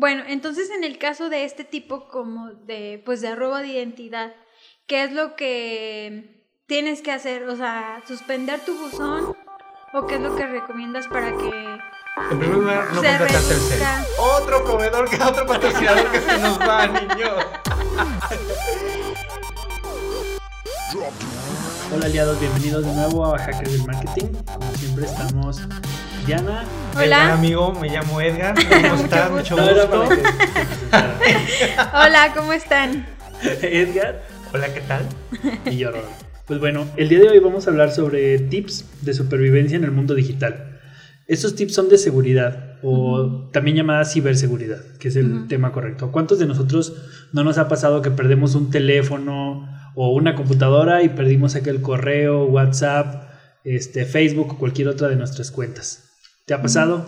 Bueno, entonces en el caso de este tipo como de, pues de robo de identidad, ¿qué es lo que tienes que hacer? O sea, suspender tu buzón o qué es lo que recomiendas para que En primer lugar, no Se contratar reduzca. tercero. Otro proveedor, que otro patrocinador que se nos va, niño. Hola aliados, bienvenidos de nuevo a Hackers del Marketing. Como siempre estamos Hola, amigo, me llamo Edgar. ¿Cómo estás? Mucho gusto. hola, ¿cómo están? Edgar Hola, ¿qué tal? y yo, Rodolfo. Pues bueno, el día de hoy vamos a hablar sobre tips de supervivencia en el mundo digital. Estos tips son de seguridad o también llamada ciberseguridad, que es el tema correcto. ¿Cuántos de nosotros no nos ha pasado que perdemos un teléfono o una computadora y perdimos aquel correo, WhatsApp, este, Facebook o cualquier otra de nuestras cuentas? ¿Te ha pasado?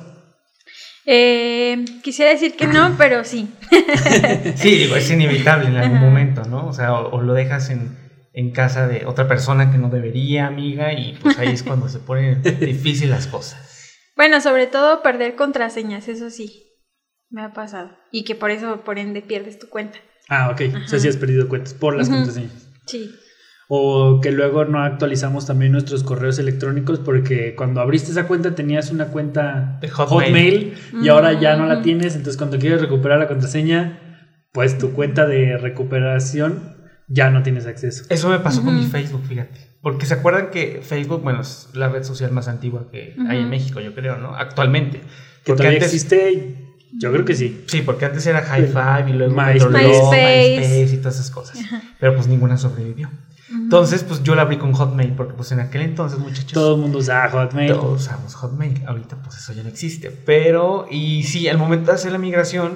Eh, quisiera decir que no, pero sí. Sí, digo, es inevitable en algún Ajá. momento, ¿no? O sea, o, o lo dejas en, en casa de otra persona que no debería, amiga, y pues ahí es cuando se ponen difíciles las cosas. Bueno, sobre todo perder contraseñas, eso sí, me ha pasado. Y que por eso, por ende, pierdes tu cuenta. Ah, ok. O sea, Ajá. si has perdido cuentas por las contraseñas. Sí. O que luego no actualizamos también nuestros correos electrónicos porque cuando abriste esa cuenta tenías una cuenta De Hotmail. y ahora ya no la tienes. Entonces cuando quieres recuperar la contraseña, pues tu cuenta de recuperación ya no tienes acceso. Eso me pasó con mi. Facebook, fíjate. Porque se acuerdan que Facebook, bueno, es la red social más antigua que hay en. México, yo creo, ¿no? Actualmente. Que Porque todavía antes, existe, yo creo que sí. Sí, porque antes era High Five y luego MySpace. MySpace. MySpace y todas esas cosas. Pero pues ninguna sobrevivió. Entonces, pues yo la abrí con Hotmail, porque pues en aquel entonces, muchachos, Todo el mundo usa Hotmail. todos usamos Hotmail. Ahorita pues eso ya no existe. Pero, y sí, al momento de hacer la migración,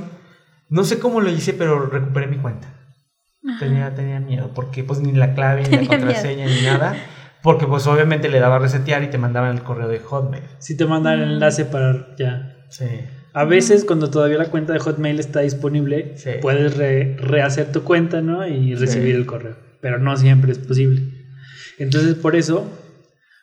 no sé cómo lo hice, pero recuperé mi cuenta. Ajá. Tenía, tenía miedo, porque pues ni la clave, ni la contraseña, ni nada. Porque pues obviamente le daba a resetear y te mandaban el correo de Hotmail. Si te mandan el Mm. enlace para ya. Sí. A veces cuando todavía la cuenta de Hotmail está disponible, Sí. puedes re- rehacer tu cuenta, ¿no? Y Sí. recibir el correo. Pero no siempre es posible. Entonces, por eso,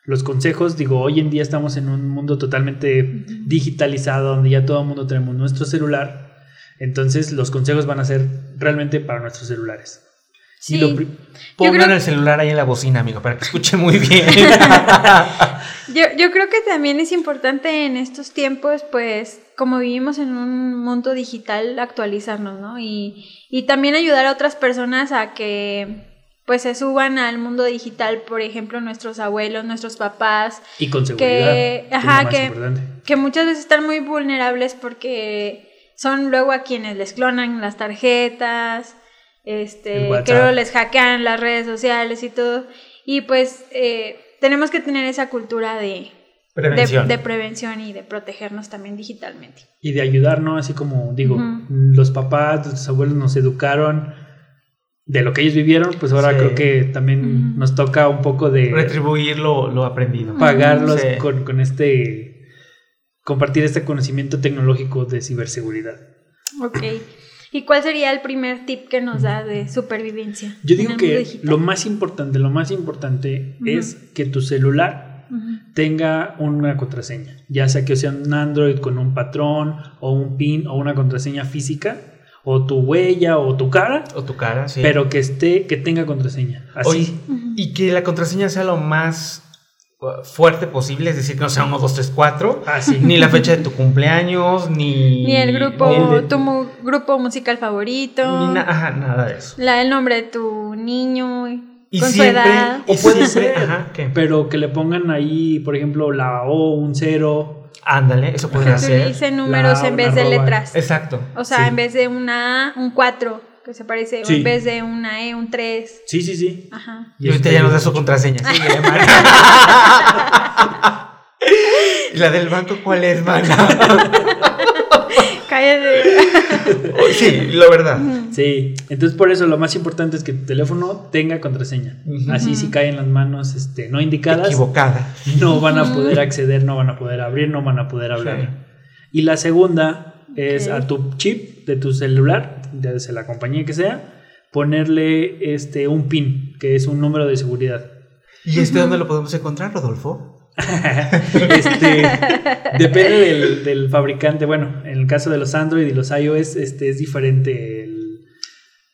los consejos, digo, hoy en día estamos en un mundo totalmente digitalizado, donde ya todo el mundo tenemos nuestro celular. Entonces, los consejos van a ser realmente para nuestros celulares. Sí. Pongan creo- el celular ahí en la bocina, amigo, para que escuche muy bien. Yo, yo creo que también es importante en estos tiempos, pues, como vivimos en un mundo digital, actualizarnos, ¿no? Y, y también ayudar a otras personas a que, pues, se suban al mundo digital, por ejemplo, nuestros abuelos, nuestros papás, y con seguridad. que, ajá, que, muchas veces están muy vulnerables porque son luego a quienes les clonan las tarjetas, este, que luego les hackean las redes sociales y todo. Y pues eh, tenemos que tener esa cultura de, Prevención. de, de prevención y de protegernos también digitalmente. y de ayudar, ¿no? Así como digo, los papás, los abuelos nos educaron de lo que ellos vivieron, pues ahora Sí. creo que también nos toca un poco de Retribuir lo, lo aprendido. pagarlos Sí. con, con este, compartir este conocimiento tecnológico de ciberseguridad. Ok. ¿Y cuál sería el primer tip que nos da de supervivencia? Yo digo que lo más importante, lo más importante es que tu celular tenga una contraseña, ya sea que sea un Android con un patrón o un PIN o una contraseña física o tu huella o tu cara, O tu cara, sí. pero que esté, que tenga contraseña. Así. Oye, y que la contraseña sea lo más uh, fuerte posible, es decir, que no sea 1, 2, 3, 4, Así. ni la fecha de tu cumpleaños, ni... Ni el grupo, ni el de- tu mu- grupo musical favorito. ni na- ajá, nada de eso. La, el nombre de tu niño Y con su siempre, edad. y O puede siempre- ser, ajá, ¿qué? pero que le pongan ahí, por ejemplo, la O, un cero. Ándale, eso. Que ser. utilicen números La- en vez de arroba. letras. Exacto. O sea, sí. en vez de una A, un 4, que se parece, Sí. en vez de una E, un 3. Sí, sí, sí. Ajá. Y ahorita este- ya nos da su contraseña. Sí, ¿Y la del banco cuál es, mana? Cállate. sí, la verdad. Sí, entonces por eso lo más importante es que tu teléfono tenga contraseña. Así si cae en las manos este, no indicadas, Equivocada. no van a poder acceder, no van a poder abrir, no van a poder hablar. Y la segunda es a tu chip de tu celular, sea la compañía que sea, ponerle este un PIN, que es un número de seguridad. ¿Y este dónde lo podemos encontrar, Rodolfo? Este, depende del, del, fabricante. Bueno, en el caso de los Android y los iOS, este, es diferente el,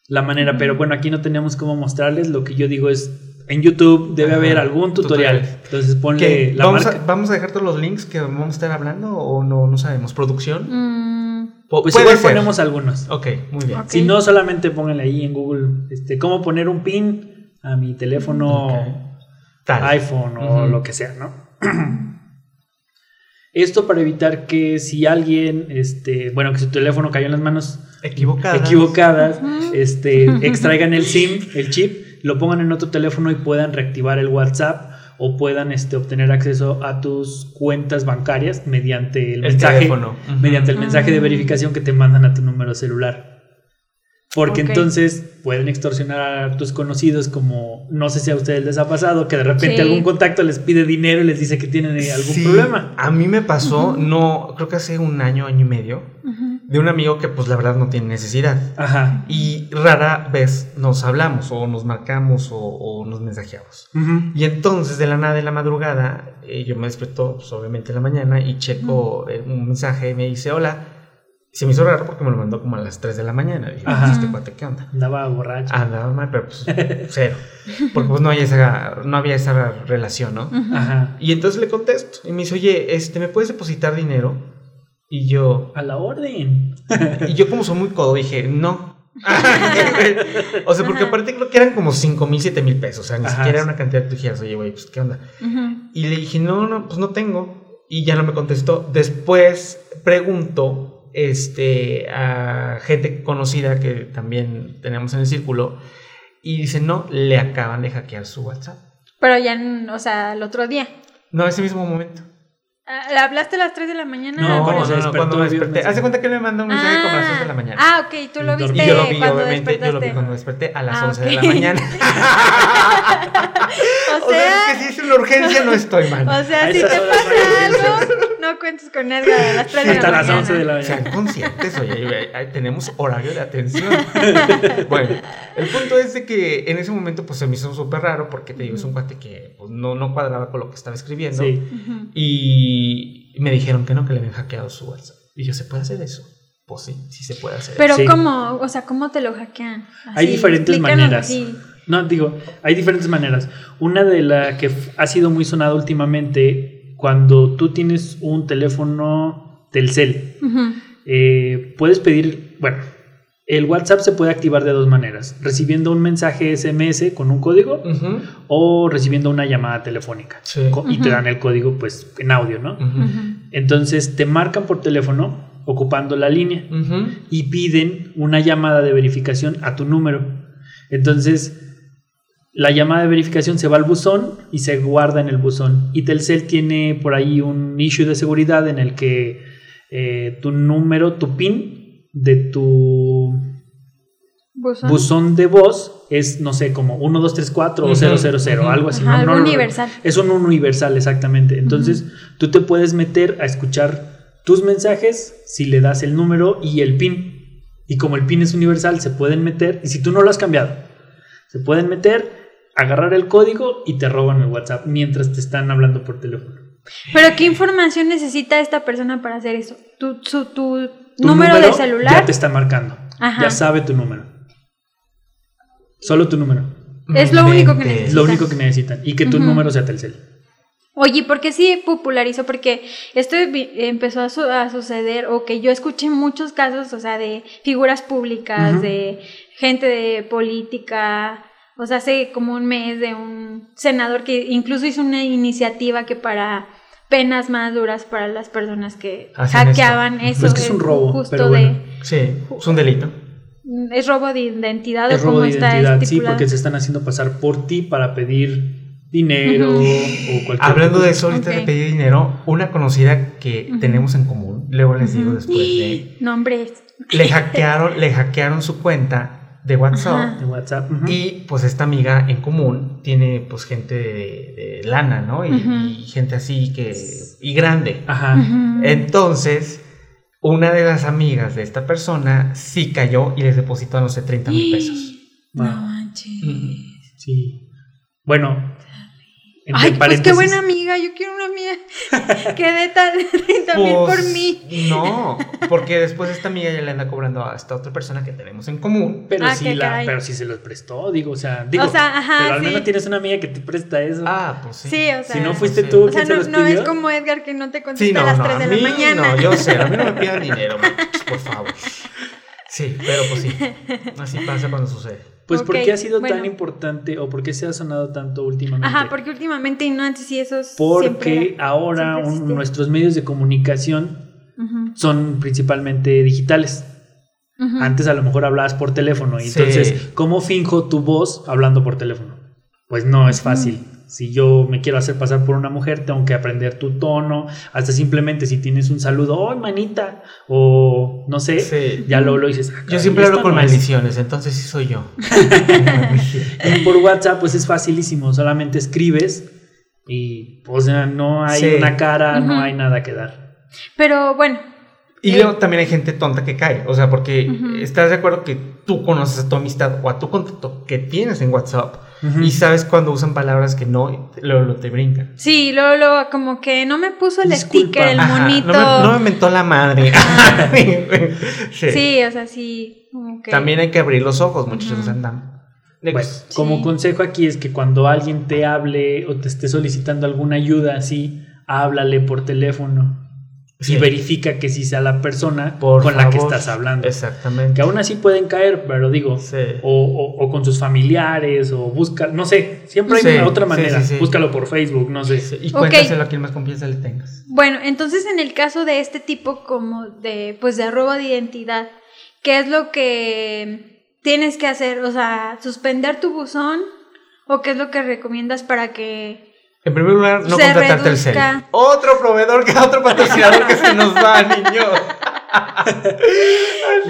la manera. Pero bueno, aquí no tenemos cómo mostrarles. Lo que yo digo es. En YouTube debe Ajá, haber algún tutorial. tutorial. Entonces ponle ¿Qué? la ¿Vamos, marca. a, ¿Vamos a dejar todos los links que vamos a estar hablando o no, no sabemos? ¿Producción? Mm, Pues puede igual ser. ponemos algunos. Ok, muy bien. Si no, solamente pónganle ahí en Google este, cómo poner un pin a mi teléfono iPhone o lo que sea, ¿no? Esto para evitar que si alguien, este, bueno, que su teléfono cayó en las manos Equivocada. equivocadas, Ujú. este, extraigan el SIM, el chip, lo pongan en otro teléfono y puedan reactivar el WhatsApp o puedan este, obtener acceso a tus cuentas bancarias mediante el, El mensaje, teléfono. Mediante el mensaje de verificación que te mandan a tu número celular. Porque entonces pueden extorsionar a tus conocidos como, no sé si a ustedes les ha pasado, que de repente Sí. algún contacto les pide dinero y les dice que tienen eh, algún Sí, problema. A mí me pasó, no, creo que hace un año, año y medio, de un amigo que pues la verdad no tiene necesidad. Ajá. Y rara vez nos hablamos o nos marcamos o, o nos mensajeamos. Y entonces de la nada de la madrugada, eh, yo me desperto pues, obviamente en la mañana y checo eh, un mensaje y me dice hola. Se me hizo raro porque me lo mandó como a las 3 de la mañana. Dije, Ajá. este cuate, ¿qué onda? Andaba borracho. Andaba mal, pero pues cero. Porque pues no, hay esa, no había esa relación, ¿no? Ajá. Y entonces le contesto y me dice, oye, este, ¿me puedes depositar dinero? Y yo, A la orden. y yo como soy muy codo dije, no. o sea, porque Ajá. aparte creo que eran como 5 mil, 7 mil pesos. O sea, ni Ajá. siquiera era una cantidad que tú dijeras, oye, güey, pues qué onda. Ujú. Y le dije, no, no, pues no tengo. Y ya no me contestó. Después pregunto este, a gente conocida que también tenemos en el círculo. Y dice, no, le acaban de hackear su WhatsApp. Pero ya, en- o sea, el otro día. No, ese mismo momento. Ah, ¿Le hablaste a las 3 de la mañana? No, No, cuando no, no, cuando me desperté. Hace cuenta que él me mandó un mensaje como a las 11 de la mañana. Ah, ok, tú lo viste y yo lo vi, cuando obviamente, yo lo vi cuando desperté a las Ah, 11 de la mañana. O o sea, sea, es que si es una urgencia no estoy mal. o sea, si te pasa algo, no cuentes con Edgar a las 3 de la Hasta mañana. las 11 de la Sean mañana. conscientes, oye, tenemos horario de atención. bueno, el punto es de que en ese momento pues se me hizo súper raro porque te digo, es un cuate que pues, no, no cuadraba con lo que estaba escribiendo. Sí. Y me dijeron que no, que le habían hackeado su WhatsApp. Y yo, ¿se puede hacer eso? Pues sí, sí se puede hacer. Pero Sí. ¿cómo? O sea, ¿cómo te lo hackean? Hay diferentes maneras. así. No, digo, hay diferentes maneras. Una de la que ha sido muy sonada últimamente, cuando tú tienes un teléfono Telcel, Ujú. eh, puedes pedir, bueno, el WhatsApp se puede activar de dos maneras, recibiendo un mensaje SMS con un código o recibiendo una llamada telefónica. Sí. Y te dan el código pues en audio, ¿no? Entonces te marcan por teléfono ocupando la línea y piden una llamada de verificación a tu número. Entonces, la llamada de verificación se va al buzón y se guarda en el buzón. Y Telcel tiene por ahí un issue de seguridad en el que eh, tu número, tu PIN de tu Buzón. buzón de voz es, no sé, como 1234 o Ujú, 000, ujú. algo así. Ajá, No, algo no, no, no. universal. Es un universal, exactamente. Entonces, tú te puedes meter a escuchar tus mensajes si le das el número y el PIN. Y como el PIN es universal, se pueden meter, y si tú no lo has cambiado, se pueden meter, agarrar el código y te roban el WhatsApp mientras te están hablando por teléfono. Pero ¿qué información necesita esta persona para hacer eso? ¿Tu, su- tu Tu número, de celular? Ya te está marcando. Ajá. Ya sabe tu número. Solo tu número. Es lo único que. Es lo único que necesitan. Y que tu número sea Telcel. Oye, ¿por qué sí popularizó? Porque esto empezó a, su- a suceder, o que yo escuché muchos casos, o sea, de figuras públicas, de gente de política, o sea, hace como un mes de un senador que incluso hizo una iniciativa que para penas más duras para las personas que Hacen hackeaban eso. Pues es que es un robo, Justo pero de... bueno. Sí, es un delito. ¿Es robo de identidad Es o robo de está identidad, sí, porque se están haciendo pasar por ti para pedir dinero Ujú. o cualquier Hablando de cosa. eso, ahorita Ok. de pedir dinero, una conocida que Ujú. tenemos en común, luego les digo Ujú. después de... Nombres. Le hackearon, le hackearon su cuenta de WhatsApp. De WhatsApp. Y pues esta amiga en común tiene pues gente de, de lana, ¿no? Y, y gente así que... y grande. Ajá. Entonces, una de las amigas de esta persona sí cayó y les depositó, no sé, 30 mil pesos. No manches. Sí. Bueno, Ay, pues qué buena amiga, yo quiero una amiga que dé tal- 30 mil por Pues, mí. No, porque después esta amiga ya le anda cobrando a esta otra persona que tenemos en común. Pero Ah, sí qué la, caray. pero sí se los prestó, digo, o sea, digo, O sea, ajá, pero al sí. menos tienes una amiga que te presta eso. Ah, pues sí. Sí, o sea. si no fuiste sí. tú, O sea, ¿quién se no, no es como Edgar que no te contesta Sí, no, a las no, 3 a de mí la mañana. no, yo sé, a mí no me pidan dinero, muchachos, por favor. Sí, pero pues sí, así pasa cuando sucede. Pues ¿por Ok, qué ha sido bueno. tan importante o por qué se ha sonado tanto últimamente? Ajá, porque últimamente y no antes sí esos. Porque ahora siempre un- nuestros medios de comunicación Ujú, son principalmente digitales. ujú. Antes a lo mejor hablabas por teléfono. Y Sí. entonces, ¿cómo finjo tu voz hablando por teléfono? Pues no es fácil. Si yo me quiero hacer pasar por una mujer, tengo que aprender tu tono. Hasta simplemente si tienes un saludo, ¡oh, manita! O no sé, Sí. ya luego lo dices. "Ah, Yo siempre hablo con no es". maldiciones, entonces sí soy yo. Y por WhatsApp, pues es facilísimo. Solamente escribes y, o sea, no hay Sí. una cara, no hay nada que dar. Pero bueno, Y luego también hay gente tonta que cae. O sea, porque estás de acuerdo que tú conoces a tu amistad o a tu contacto que tienes en WhatsApp y sabes cuando usan palabras que no, luego lo te brincan. sí, luego, luego como que no me puso el Disculpa. sticker, el Ajá, monito. no, me, no me mentó la madre. sí. Sí, o sea, sí. También hay que abrir los ojos, muchachos. Ujú. Andan. Bueno, Sí. como consejo aquí es que cuando alguien te hable o te esté solicitando alguna ayuda así, háblale por teléfono Sí. y verifica que sí sea la persona Por con la que estás hablando. Exactamente. Que aún así pueden caer, pero digo, Sí. o, o- o con sus familiares, o busca, no sé, siempre hay Sí, una otra manera. sí, sí. Búscalo por Facebook, no sé. Sí, Y cuéntaselo a quien más confianza le tengas. Bueno, entonces en el caso de este tipo como de pues de robo de identidad, ¿qué es lo que tienes que hacer? O sea, suspender tu buzón o qué es lo que recomiendas para que En primer lugar, no Se contratar Telcel. Otro proveedor, que otro patrocinador que se nos va, niño.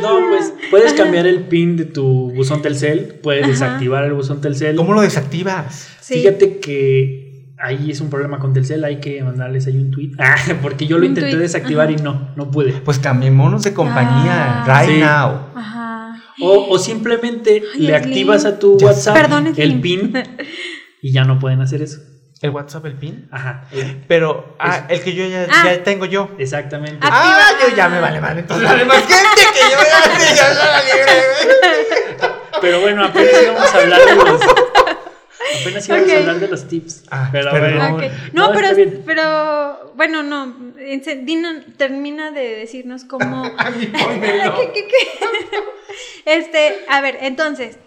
No, pues puedes cambiar el pin de tu buzón Telcel, puedes Ajá. desactivar el buzón Telcel. ¿Cómo lo desactivas? sí. Fíjate que ahí es un problema con Telcel, hay que mandarles ahí un tweet. Ah, porque yo lo intenté desactivar ajá. y no, no pude. Pues cambiémonos de compañía, Ah. right Sí. now. Ajá. O, o simplemente Ay, le activas a tu Ya WhatsApp. Perdón, el pin y ya no pueden hacer eso. ¿El WhatsApp, el PIN? Ajá, Pero, ah, el que yo ya, Ah. ya tengo yo. exactamente. Ah. Ah, Activa- yo ya me vale madre. Entonces, vale más gente que yo ya, ya la libre. Pero bueno, apenas íbamos a hablar de los. Apenas íbamos a hablar de los tips. Ah, pero bueno. No, pero, pero, bueno, no. Dina, termina de decirnos cómo. A mí pónmelo. ¿Qué, qué, qué? Este, a ver, entonces.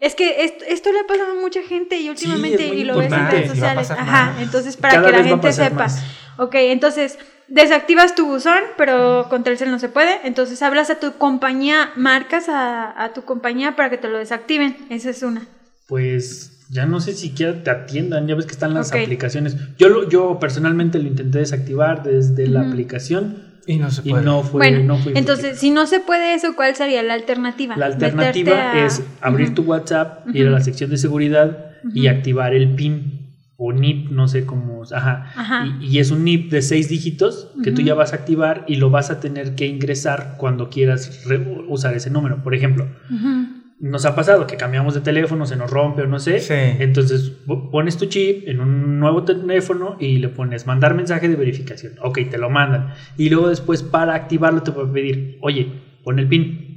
Es que esto, esto le ha pasado a mucha gente y últimamente y lo ves en redes sociales. Ajá, entonces para Cada que la gente sepa. más. Ok, entonces desactivas tu buzón, pero con Telcel no se puede. Entonces hablas a tu compañía, marcas a, a tu compañía para que te lo desactiven. Esa es una. Pues ya no sé siquiera te atiendan, ya ves que están las aplicaciones. Yo lo, yo personalmente lo intenté desactivar desde la aplicación Y no se y puede. no fue bueno, no fue entonces si no se puede eso, ¿cuál sería la alternativa? La alternativa a- es abrir tu WhatsApp, ir a la sección de seguridad y activar el PIN o NIP, no sé cómo. Ajá. Ajá. Y, y es un NIP de seis dígitos que tú ya vas a activar y lo vas a tener que ingresar cuando quieras usar ese número. Por ejemplo. Nos ha pasado que cambiamos de teléfono, se nos rompe o no sé. Sí. Entonces po- pones tu chip en un nuevo teléfono y le pones mandar mensaje de verificación. Ok, te lo mandan. Y luego después para activarlo te va a pedir, oye, pon el PIN.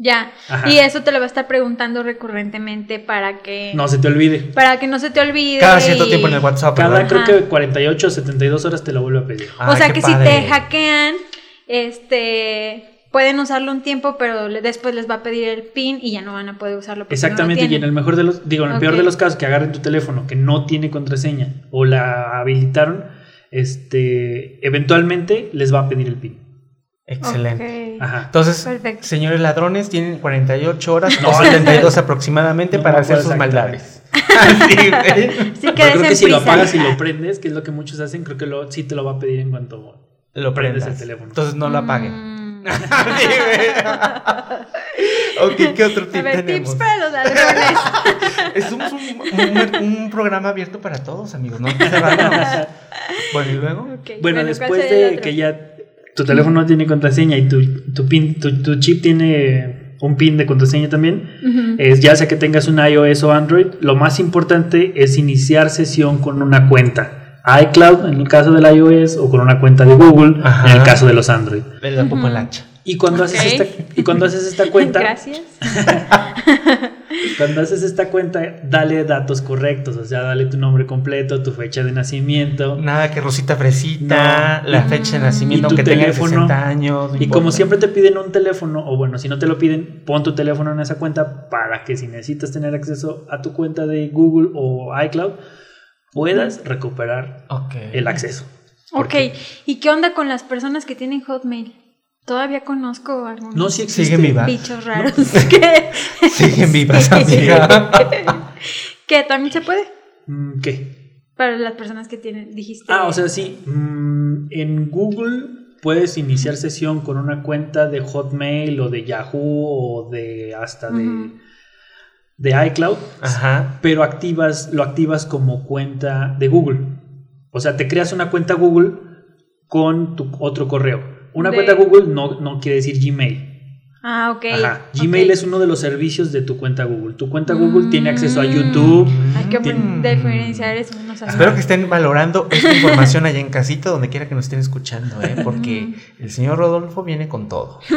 Ya. Ajá. Y eso te lo va a estar preguntando recurrentemente para que No se te olvide. para que no se te olvide. Cada cierto y- tiempo en el WhatsApp. Cada ¿verdad? creo Ajá. que 48 o 72 horas te lo vuelve a pedir. O Ay, sea que si te hackean, este pueden usarlo un tiempo, pero le- después les va a pedir el PIN y ya no van a poder usarlo. no Exactamente, y en el mejor de los, digo, en el peor de los casos que agarren tu teléfono que no tiene contraseña o la habilitaron, este, eventualmente les va a pedir el PIN. Excelente. Ajá. Entonces, Perfecto. señores ladrones tienen 48 horas No, o 72 aproximadamente No, para no hacer sus maldades. Así, güey. Sí, Yo quedes creo que si lo apagas y lo prendes, que es lo que muchos hacen, creo que lo, sí te lo va a pedir en cuanto Lo prendes prendas. el teléfono. Entonces no lo apaguen. Mm. Ok, ¿qué otro A tip ver, tenemos? tips para los ladrones. Es un, un- un- un programa abierto para todos, amigos, ¿no? Bueno, y luego. Bueno, ¿cuál después de que ya tu teléfono no tiene contraseña y tu, tu, pin, tu, tu chip tiene un pin de contraseña también. Es ya sea que tengas un iOS o Android, lo más importante es iniciar sesión con una cuenta iCloud en el caso del iOS o con una cuenta de Google Ajá. en el caso de los Android. Le da popolacha. Y cuando, haces esta, y cuando haces esta cuenta, Gracias. cuando haces esta cuenta, dale datos correctos, o sea, dale tu nombre completo, tu fecha de nacimiento. Nada que Rosita Fresita, No. la fecha de nacimiento, aunque tenga teléfono. 60 años. no Y como siempre te piden un teléfono, o bueno, si no te lo piden, pon tu teléfono en esa cuenta para que si necesitas tener acceso a tu cuenta de Google o iCloud, puedas recuperar el acceso. Ok, ¿y qué onda con las personas que tienen Hotmail? Todavía conozco algunos No, sí existe. Siguen vivas. bichos raros que... Siguen vivas, Sí. amiga. que también se puede Mm, ¿Qué? para las personas que tienen, dijiste. Ah, o sea, sí. mm, en Google puedes iniciar sesión con una cuenta de Hotmail o de Yahoo o de hasta de. De iCloud, Ajá. pero activas, lo activas como cuenta de Google. O sea, te creas una cuenta Google con tu otro correo. Una De- cuenta Google no, no quiere decir Gmail. Ah, ok. Ajá. Gmail es uno de los servicios de tu cuenta Google. Tu cuenta Mm. Google tiene acceso a YouTube. Hay que Mm. diferenciar eso. Espero que estén valorando esta información allá en casita, donde quiera que nos estén escuchando, ¿eh? porque el señor Rodolfo viene con todo.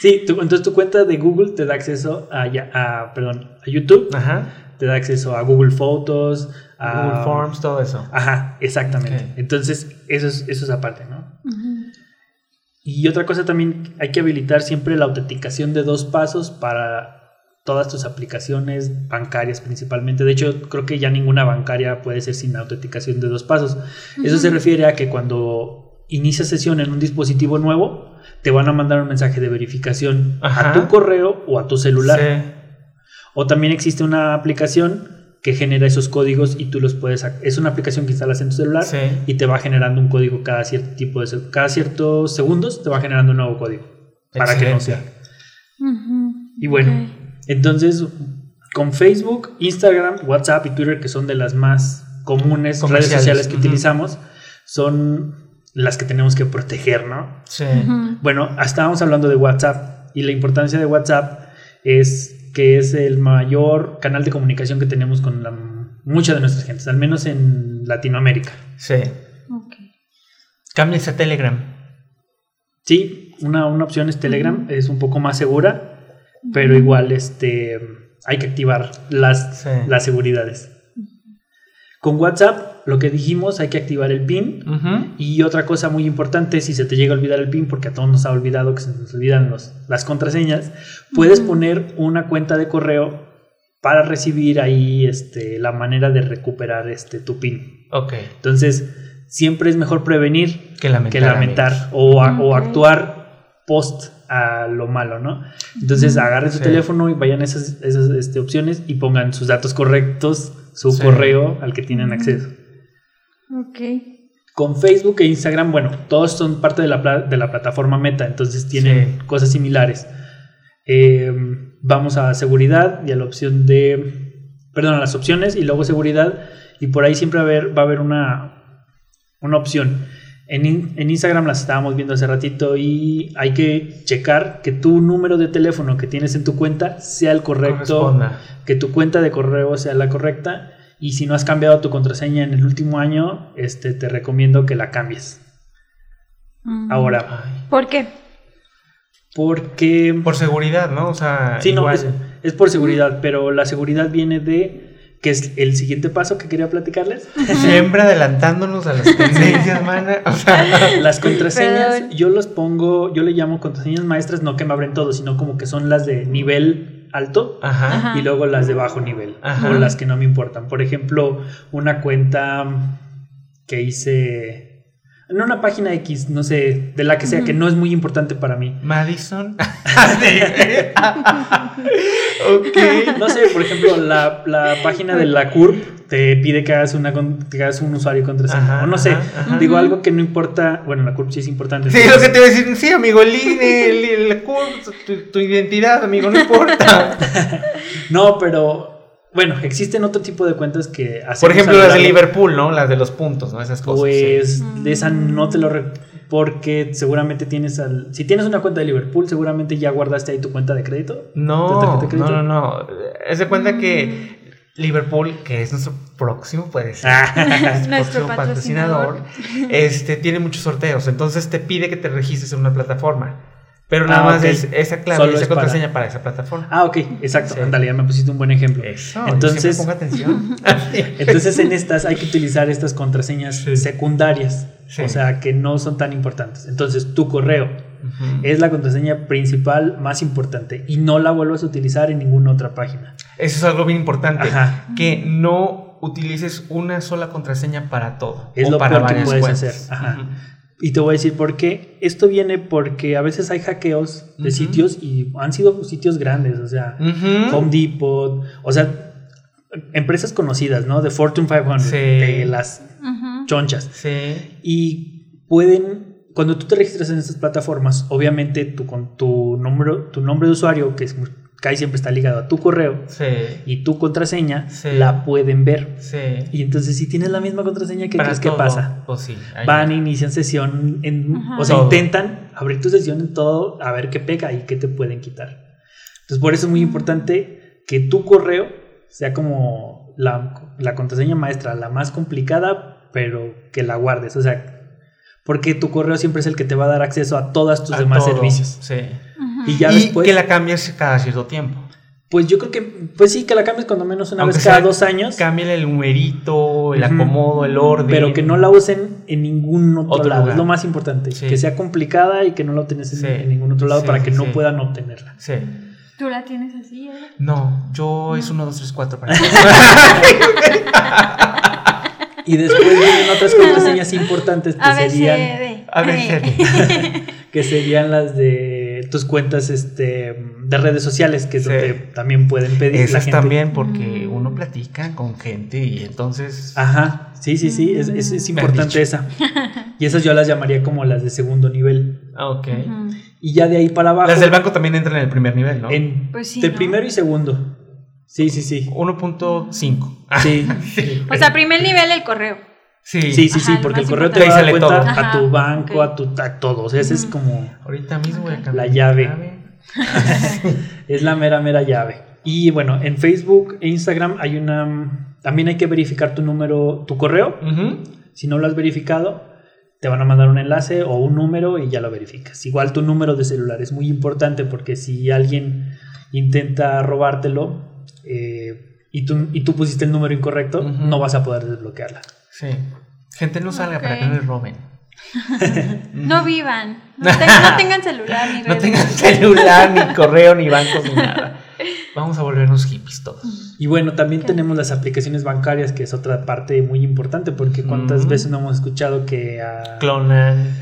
Sí, tu- entonces tu cuenta de Google te da acceso a, ya- a, perdón, a YouTube, Ajá. te da acceso a Google Fotos, a Google Forms, todo eso. Ajá, exactamente. Entonces, eso es, eso es aparte, ¿no? Ujú. Y otra cosa también, hay que habilitar siempre la autenticación de dos pasos para todas tus aplicaciones bancarias principalmente. De hecho, creo que ya ninguna bancaria puede ser sin autenticación de dos pasos. Eso se refiere a que cuando inicias sesión en un dispositivo nuevo, te van a mandar un mensaje de verificación Ajá. a tu correo o a tu celular. Sí. O también existe una aplicación que genera esos códigos y tú los puedes... Es una aplicación que instalas en tu celular Sí. y te va generando un código cada cierto tipo de... Cada ciertos segundos te va generando un nuevo código. Para que no sea. Y bueno, entonces con Facebook, Instagram, WhatsApp y Twitter, que son de las más comunes redes sociales que utilizamos, son las que tenemos que proteger, ¿no? Sí. Bueno, estábamos hablando de WhatsApp y la importancia de WhatsApp es que es el mayor canal de comunicación que tenemos con la, mucha de nuestras gentes, al menos en Latinoamérica. Sí. Ok. Cámbiense a Telegram. Sí, una, una opción es Telegram, es un poco más segura, pero igual este, hay que activar las, Sí. las seguridades. Con WhatsApp, lo que dijimos, hay que activar el PIN. Ujú. Y otra cosa muy importante, si se te llega a olvidar el PIN, porque a todos nos ha olvidado que se nos olvidan los, las contraseñas, puedes poner una cuenta de correo para recibir ahí este, la manera de recuperar este, tu PIN. Ok. Entonces, siempre es mejor prevenir Que lamentar. que lamentar o, a- o actuar post a lo malo, ¿no? Entonces agarren su Sí. teléfono y vayan a esas, esas este, opciones y pongan sus datos correctos, su Sí. correo al que tienen acceso. Ok. Con Facebook e Instagram, bueno, todos son parte de la, de la plataforma Meta, entonces tienen Sí. cosas similares. Eh, vamos a seguridad y a la opción de, perdón, a las opciones y luego seguridad y por ahí siempre va a haber, va a haber una, una opción. En, en Instagram las estábamos viendo hace ratito y hay que checar que tu número de teléfono que tienes en tu cuenta sea el correcto, que tu cuenta de correo sea la correcta y si no has cambiado tu contraseña en el último año, este, te recomiendo que la cambies. Mm. Ahora. ¿Por qué? porque... Por seguridad, ¿no? O sea, Sí, no, igual. es, es por seguridad, pero la seguridad viene de que es el siguiente paso que quería platicarles. Siempre adelantándonos a las tendencias, mana. O sea, Las contraseñas, Perdón. yo los pongo, yo le llamo contraseñas maestras, no que me abren todo, sino como que son las de nivel alto ajá. Y luego las de bajo nivel Ajá. o las que no me importan. Por ejemplo, una cuenta que hice en una página X, no sé, de la que sea, que no es muy importante para mí. Madison. ok. No sé, por ejemplo, la, la página de la CURP te pide que hagas, una, que hagas un usuario y contraseña. O no sé, ajá, ajá. digo algo que no importa. Bueno, la CURP sí es importante. Sí, lo que te iba a decir, sí, amigo, el INE, el, tu, tu identidad, amigo, no importa. No, pero Bueno, existen otro tipo de cuentas que hacemos Por ejemplo, las de Liverpool, ¿no? Las de los puntos, ¿no? Esas cosas. Pues sí. de esa no te lo re- porque seguramente tienes al si tienes una cuenta de Liverpool, seguramente ya guardaste ahí tu cuenta de crédito. ¿Tu No, de no, crédito? no, no. Es de cuenta Mm. que Liverpool, que es nuestro próximo, puede ser. Ah, Nuestro próximo patrocinador. este, tiene muchos sorteos. Entonces te pide que te registres en una plataforma. Pero nada Ah, más es esa clave Solo esa es contraseña para... esa plataforma. Ah, ok, exacto. Sí. Ándale, ya me pusiste un buen ejemplo. Eso. Entonces- ponga atención. Entonces en estas hay que utilizar estas contraseñas Sí. secundarias, Sí. o sea, que no son tan importantes. Entonces tu correo es la contraseña principal más importante y no la vuelvas a utilizar en ninguna otra página. Eso es algo bien importante. Ajá. Que no utilices una sola contraseña para todo. Es o lo para peor que puedes cuentas. hacer. Ajá. Y te voy a decir por qué. Esto viene porque a veces hay hackeos de sitios y han sido sitios grandes, o sea, Ujú. Home Depot, o sea, empresas conocidas, ¿no? De Fortune 500, Sí. de las chonchas. Sí. Y pueden, cuando tú te registras en estas plataformas, obviamente tu, con tu, número, tu nombre de usuario, que es, casi siempre está ligado a tu correo, Sí. y tu contraseña, Sí. la pueden ver. Sí. Y entonces si tienes la misma contraseña, ¿qué Para crees que todo, pasa? Pues. Van, inician sesión, en, Ajá. o sea, Todo. intentan abrir tu sesión en todo, a ver qué pega y qué te pueden quitar. Entonces, por eso es muy importante que tu correo sea como la, la contraseña maestra, la más complicada, pero que la guardes. O sea, porque tu correo siempre es el que te va a dar acceso a todos tus A demás todo. servicios. Sí. Y ya y después, que la cambies cada cierto tiempo. pues yo creo que, pues sí, que la cambies cuando menos una Aunque vez cada sea- dos años. Cámbiale el numerito, el acomodo, el orden. Pero que no la usen en ningún otro, Otro lado, lugar. es lo más importante. Sí. Que sea complicada y que no lo tenés en, Sí. en ningún otro lado Sí, para que no puedan obtenerla. Sí. ¿Tú la tienes así, eh? No, yo es 1, 2, 3, 4 para Y después vienen otras contraseñas importantes que A, B, C, serían, D. A ver, que serían las de tus cuentas este, de redes sociales, que es Sí. donde también pueden pedir la Esas gente. también porque Mm. uno platica con gente y entonces... Ajá, sí, sí, sí, es, es- han importante esa. Y esas yo las llamaría como las de segundo nivel. Ah, ok. Y ya de ahí para abajo. Las del banco también entran en el primer nivel, ¿no? En, Pues sí, de ¿no? primero y segundo. Sí, sí, sí. 1.5. Sí, O sea, primer nivel el correo. Sí. sí, sí, porque el correo te va a dar cuenta a tu banco, a tu a todo. O sea, ese es como Ahorita mismo voy a cambiar La llave. es la mera mera llave. Y bueno, en Facebook e Instagram hay una también hay que verificar tu número, tu correo. Si no lo has verificado, te van a mandar un enlace o un número y ya lo verificas. Igual tu número de celular es muy importante porque si alguien intenta robártelo eh, y, tú, y tú pusiste el número incorrecto, no vas a poder desbloquearla. Sí. Gente no salga para que no les roben. No vivan. No, te- no tengan celular ni No redes tengan sociales. celular, ni correo, ni bancos, ni nada. Vamos a volvernos hippies todos. Y bueno, también tenemos las aplicaciones bancarias, que es otra parte muy importante, porque cuántas veces no hemos escuchado que a Clonan.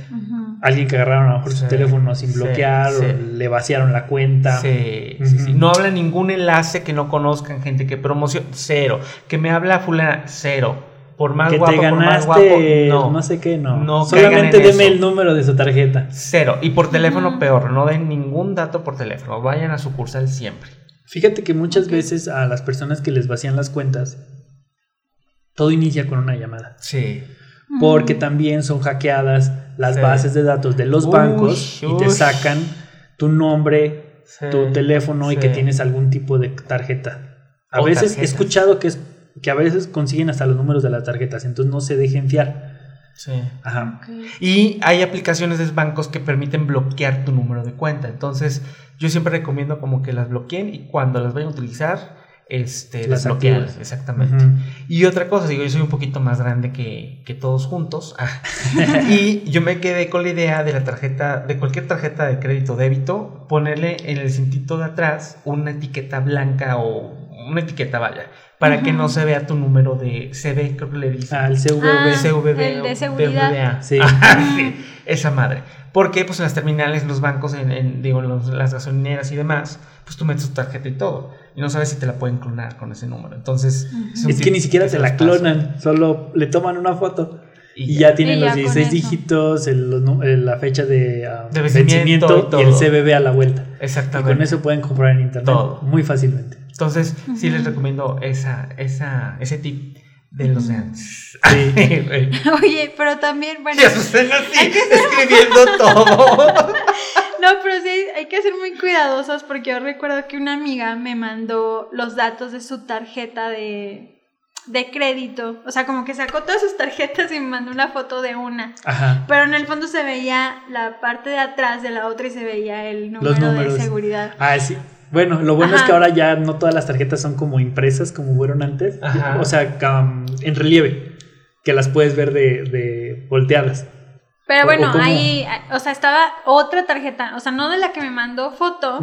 Alguien que agarraron a lo mejor su teléfono sin sí, bloquear sí. o le vaciaron la cuenta. Sí, sí, sí. Ujú. No habla ningún enlace que no conozcan, gente que promociona. Cero. Que me habla fulana. Cero. Por más que guapo, te por más ganaste, guapo. no. No. sé qué, no. No Solamente deme eso. el número de su tarjeta. Cero. Y por teléfono Ujú. peor. No den ningún dato por teléfono. Vayan a sucursal siempre. Fíjate que muchas Ok. veces a las personas que les vacían las cuentas, todo inicia con una llamada. Sí. Porque también son hackeadas las Sí. bases de datos de los Ush, bancos y te sacan tu nombre, Sí. tu teléfono y Sí. que tienes algún tipo de tarjeta. A O veces he tarjetas. escuchado que, es, que a veces consiguen hasta los números de las tarjetas, entonces no se dejen fiar. Sí. Ajá. Y hay aplicaciones de bancos que permiten bloquear tu número de cuenta. Entonces, yo siempre recomiendo como que las bloqueen y cuando las vayan a utilizar, este, Las activas. Exactamente. Y otra cosa, digo, yo soy un poquito más grande que, que todos juntos. Ah. y yo me quedé con la idea de la tarjeta, de cualquier tarjeta de crédito o débito, ponerle en el cintito de atrás una etiqueta blanca o una etiqueta, vaya, para que no se vea tu número de CB, creo que le dicen. Ah, el CVV. Ah. CVV el de seguridad. Sí. Ajá, sí, esa madre. Porque pues en las terminales, en los bancos, en, en, digo, en los- las gasolineras y demás, pues tú metes tu tarjeta y todo. Y no sabes si te la pueden clonar con ese número. Entonces, un Es que ni siquiera se te la clonan, solo le toman una foto Y ya tienen Y los ya con 16 eso. dígitos, el- la fecha de, ah, De vencimiento vencimiento, y y, el. CBB a la vuelta. Y Exactamente. con eso pueden comprar en internet Todo. muy fácilmente. Entonces, sí les recomiendo esa, esa, ese tip de los de antes. Sí. Güey. Oye, pero también, bueno, Y así, escribiendo todo. no, pero sí hay que ser muy cuidadosos porque yo recuerdo que una amiga me mandó los datos de su tarjeta de, de crédito. O sea, como que sacó todas sus tarjetas y me mandó una foto de una. Ajá. Pero en el fondo se veía la parte de atrás de la otra y se veía el número números. de seguridad. Ah, sí. Bueno, lo bueno es que ahora ya no todas las tarjetas son como impresas como fueron antes. Ajá. O sea, en relieve, que las puedes ver de, de volteadas. Pero bueno, o ahí, o sea, estaba otra tarjeta, o sea, no de la que me mandó foto.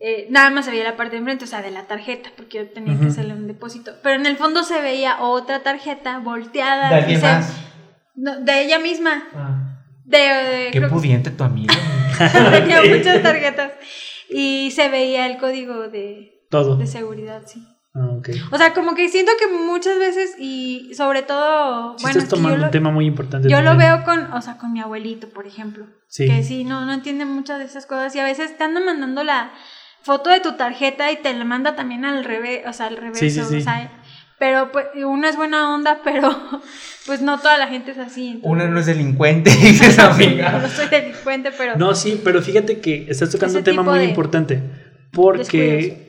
Eh, nada más se veía la parte de enfrente, o sea, de la tarjeta, porque yo tenía que hacerle un depósito. Pero en el fondo se veía otra tarjeta volteada. ¿De alguien más? No, de ella misma. Ah, De, de- qué creo que pudiente tu amigo. tenía muchas tarjetas. Y se veía el código de, Todo. de seguridad, sí. Ah, ok. O sea, como que siento que muchas veces, y sobre todo, Sí bueno, estás es que yo tomando lo- un tema muy importante. Yo lo veo con, o sea, con mi abuelito, por ejemplo. Sí. Que sí, no, no entiende muchas de esas cosas. Y a veces te andan mandando la foto de tu tarjeta y te la manda también al revés, o sea, al revés. Sí, sí, sí. O sea, pero pues uno es buena onda, pero pues no toda la gente es así. entonces- Una no es delincuente, dices no amiga. soy delincuente, pero No, sí, pero fíjate que estás tocando un tema muy de importante. Porque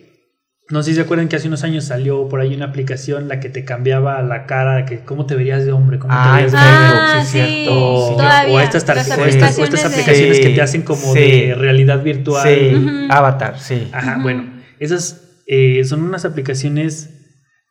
no sé si se acuerdan que hace unos años salió por ahí una aplicación la que te cambiaba la cara, que cómo te verías de hombre, cómo te Ah, verías de Ah, sí, cierto. O, todavía. o estas, tar- las o estas- o estas aplicaciones de- que te hacen como sí. de realidad virtual. Sí. Avatar, sí. Ajá, bueno, esas eh, son unas aplicaciones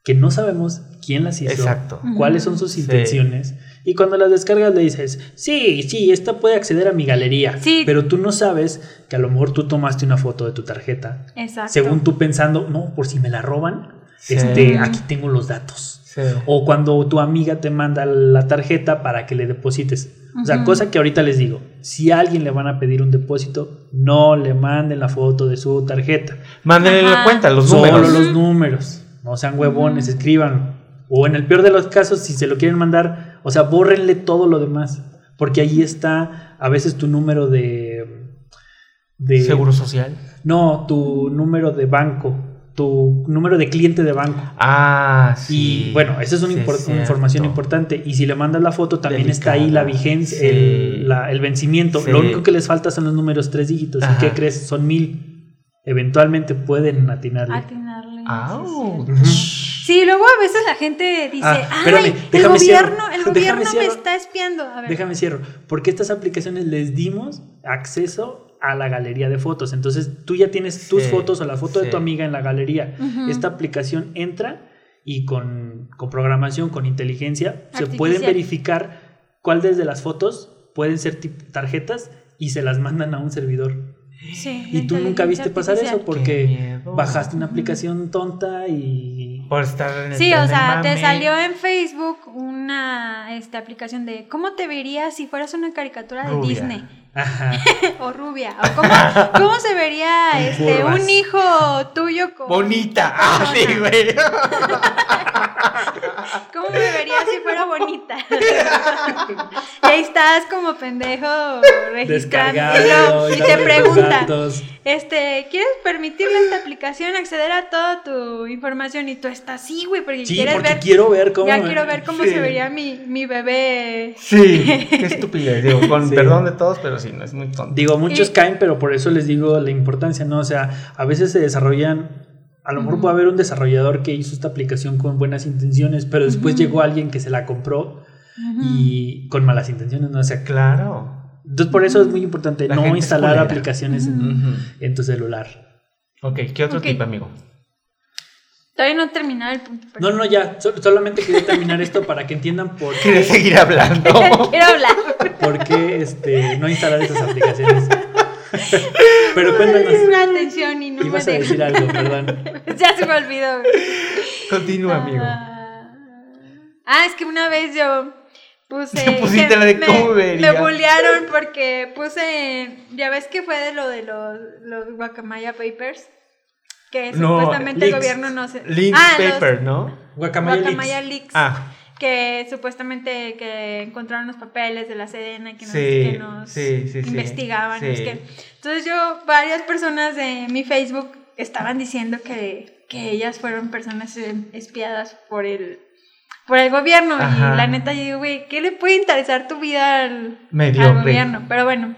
que no sabemos quién las hizo, Exacto. cuáles son sus Sí. intenciones. Y cuando las descargas le dices, sí, sí, esta puede acceder a mi galería. Sí. Pero tú no sabes que a lo mejor tú tomaste una foto de tu tarjeta. Exacto. Según tú pensando, no, por si me la roban, Sí. este, aquí tengo los datos. Sí. O cuando tu amiga te manda la tarjeta para que le deposites. O sea, cosa que ahorita les digo, si a alguien le van a pedir un depósito, no le manden la foto de su tarjeta. Mándenle la cuenta, los Solo números. los números. No sean huevones, Ujú. escríbanlo. O en el peor de los casos, si se lo quieren mandar, o sea, bórrenle todo lo demás. Porque ahí está a veces tu número de. de Seguro social. No, tu número de banco. Tu número de cliente de banco. Ah, sí. Y bueno, esa es una, Sí, impor- es una información importante. Y si le mandas la foto, también está ahí la vigencia, Sí. el, la- el vencimiento. Sí. Lo único que les falta son los números tres dígitos. ¿Y qué crees? Son mil. Eventualmente pueden atinarle. Atinarle. Sí, luego a veces la gente dice, Ah, ay, el gobierno, cierro, el déjame gobierno me está espiando. A ver. Déjame cierro. Porque estas aplicaciones les dimos acceso a la galería de fotos. Entonces tú ya tienes tus Sí, fotos o la foto de tu amiga en la galería. Esta aplicación entra y con, con programación, con inteligencia, se pueden verificar cuál desde las fotos pueden ser tarjetas y se las mandan a un servidor. Sí, Y tú nunca viste pasar eso porque bajaste una aplicación tonta y... Por estar en el Sí, o sea, te salió en Facebook una este, aplicación de cómo te verías si fueras una caricatura de Rubia. Disney Ajá. o rubia o cómo, cómo se vería este un hijo tuyo con Bonita. Ah, sí, güey. ¿Cómo me vería si fuera bonita? y ahí estás como pendejo registrando y, y te pregunta, este, ¿quieres permitirle a esta aplicación acceder a toda tu información? Y tú estás así, güey, porque Sí, quieres porque ver, quiero ver cómo... ya quiero ver cómo Sí. se vería mi, mi bebé. Sí, qué estupidez. Digo, con Sí. perdón de todos, pero sí, no es muy tonto. Digo, muchos Y- caen, pero por eso les digo la importancia, ¿no? O sea, a veces se desarrollan, a lo mejor puede haber un desarrollador que hizo esta aplicación con buenas intenciones, pero después llegó alguien que se la compró y con malas intenciones, ¿no? O sea, Claro. entonces por eso es muy importante La no instalar aplicaciones en, tu celular. Ok, ¿qué otro Ok. tip, amigo? Todavía no he terminado el punto. No, no, ya, so- solamente quería terminar esto para que entiendan por ¿Quieres qué, seguir hablando? Quiero hablar. por qué este, no instalar esas aplicaciones. pero cuéntanos, Es una atención y no me ibas a deja. decir algo, perdón. ya se me olvidó. Continúa, amigo. Ah, Ah, es que una vez yo puse. Tú pusiste la de me, cómo vería. me bullearon porque puse. Ya ves que fue de lo de los, los Guacamaya Papers. Que No, supuestamente el leaks. gobierno no se. Link ah, los paper, ¿no? Guacamaya Guacamaya Leaks. Leaks. Ah, que supuestamente que encontraron los papeles de la Sedena que nos, Sí, que nos sí, sí, sí, investigaban. Entonces yo, varias personas de mi Facebook estaban diciendo que, que ellas fueron personas espiadas por el, por el gobierno. Ajá. Y la neta, yo digo, güey, ¿qué le puede interesar tu vida al, al gobierno? Pero bueno,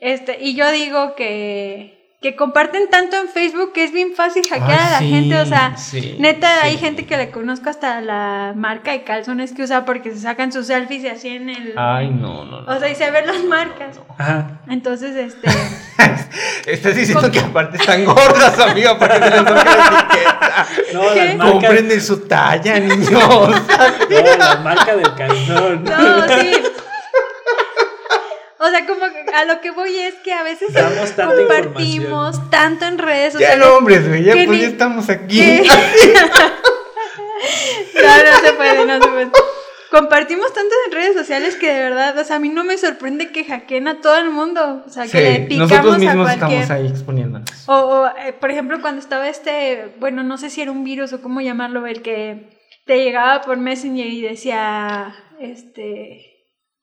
este, y yo digo que, que comparten tanto en Facebook que es bien fácil hackear Ay, a la sí, gente. O sea, sí, neta, sí. hay gente que le conozco hasta la marca de calzones que usa porque se sacan sus selfies y así en el... Ay, no, no, no. O sea, y se ven las marcas. Ajá. Entonces, este... Estás diciendo que aparte están gordas, amiga, porque se les toca la etiqueta. No, las marcas. Compren de su talla, niños. No, la marca del calzón. No, sí. O sea, como que a lo que voy es que a veces Damos tanta compartimos tanto en redes Ya sociales. no, hombres, güey, ya pues ni- ya estamos aquí. no, no se puede, no se puede. Compartimos tanto en redes sociales que de verdad, o sea, a mí no me sorprende que hackeen a todo el mundo. O sea, que le Sí, picamos nosotros a mismos cualquier. estamos ahí exponiéndonos. O, o, eh, por ejemplo, cuando estaba este, bueno, no sé si era un virus o cómo llamarlo, el que te llegaba por Messenger y decía, este,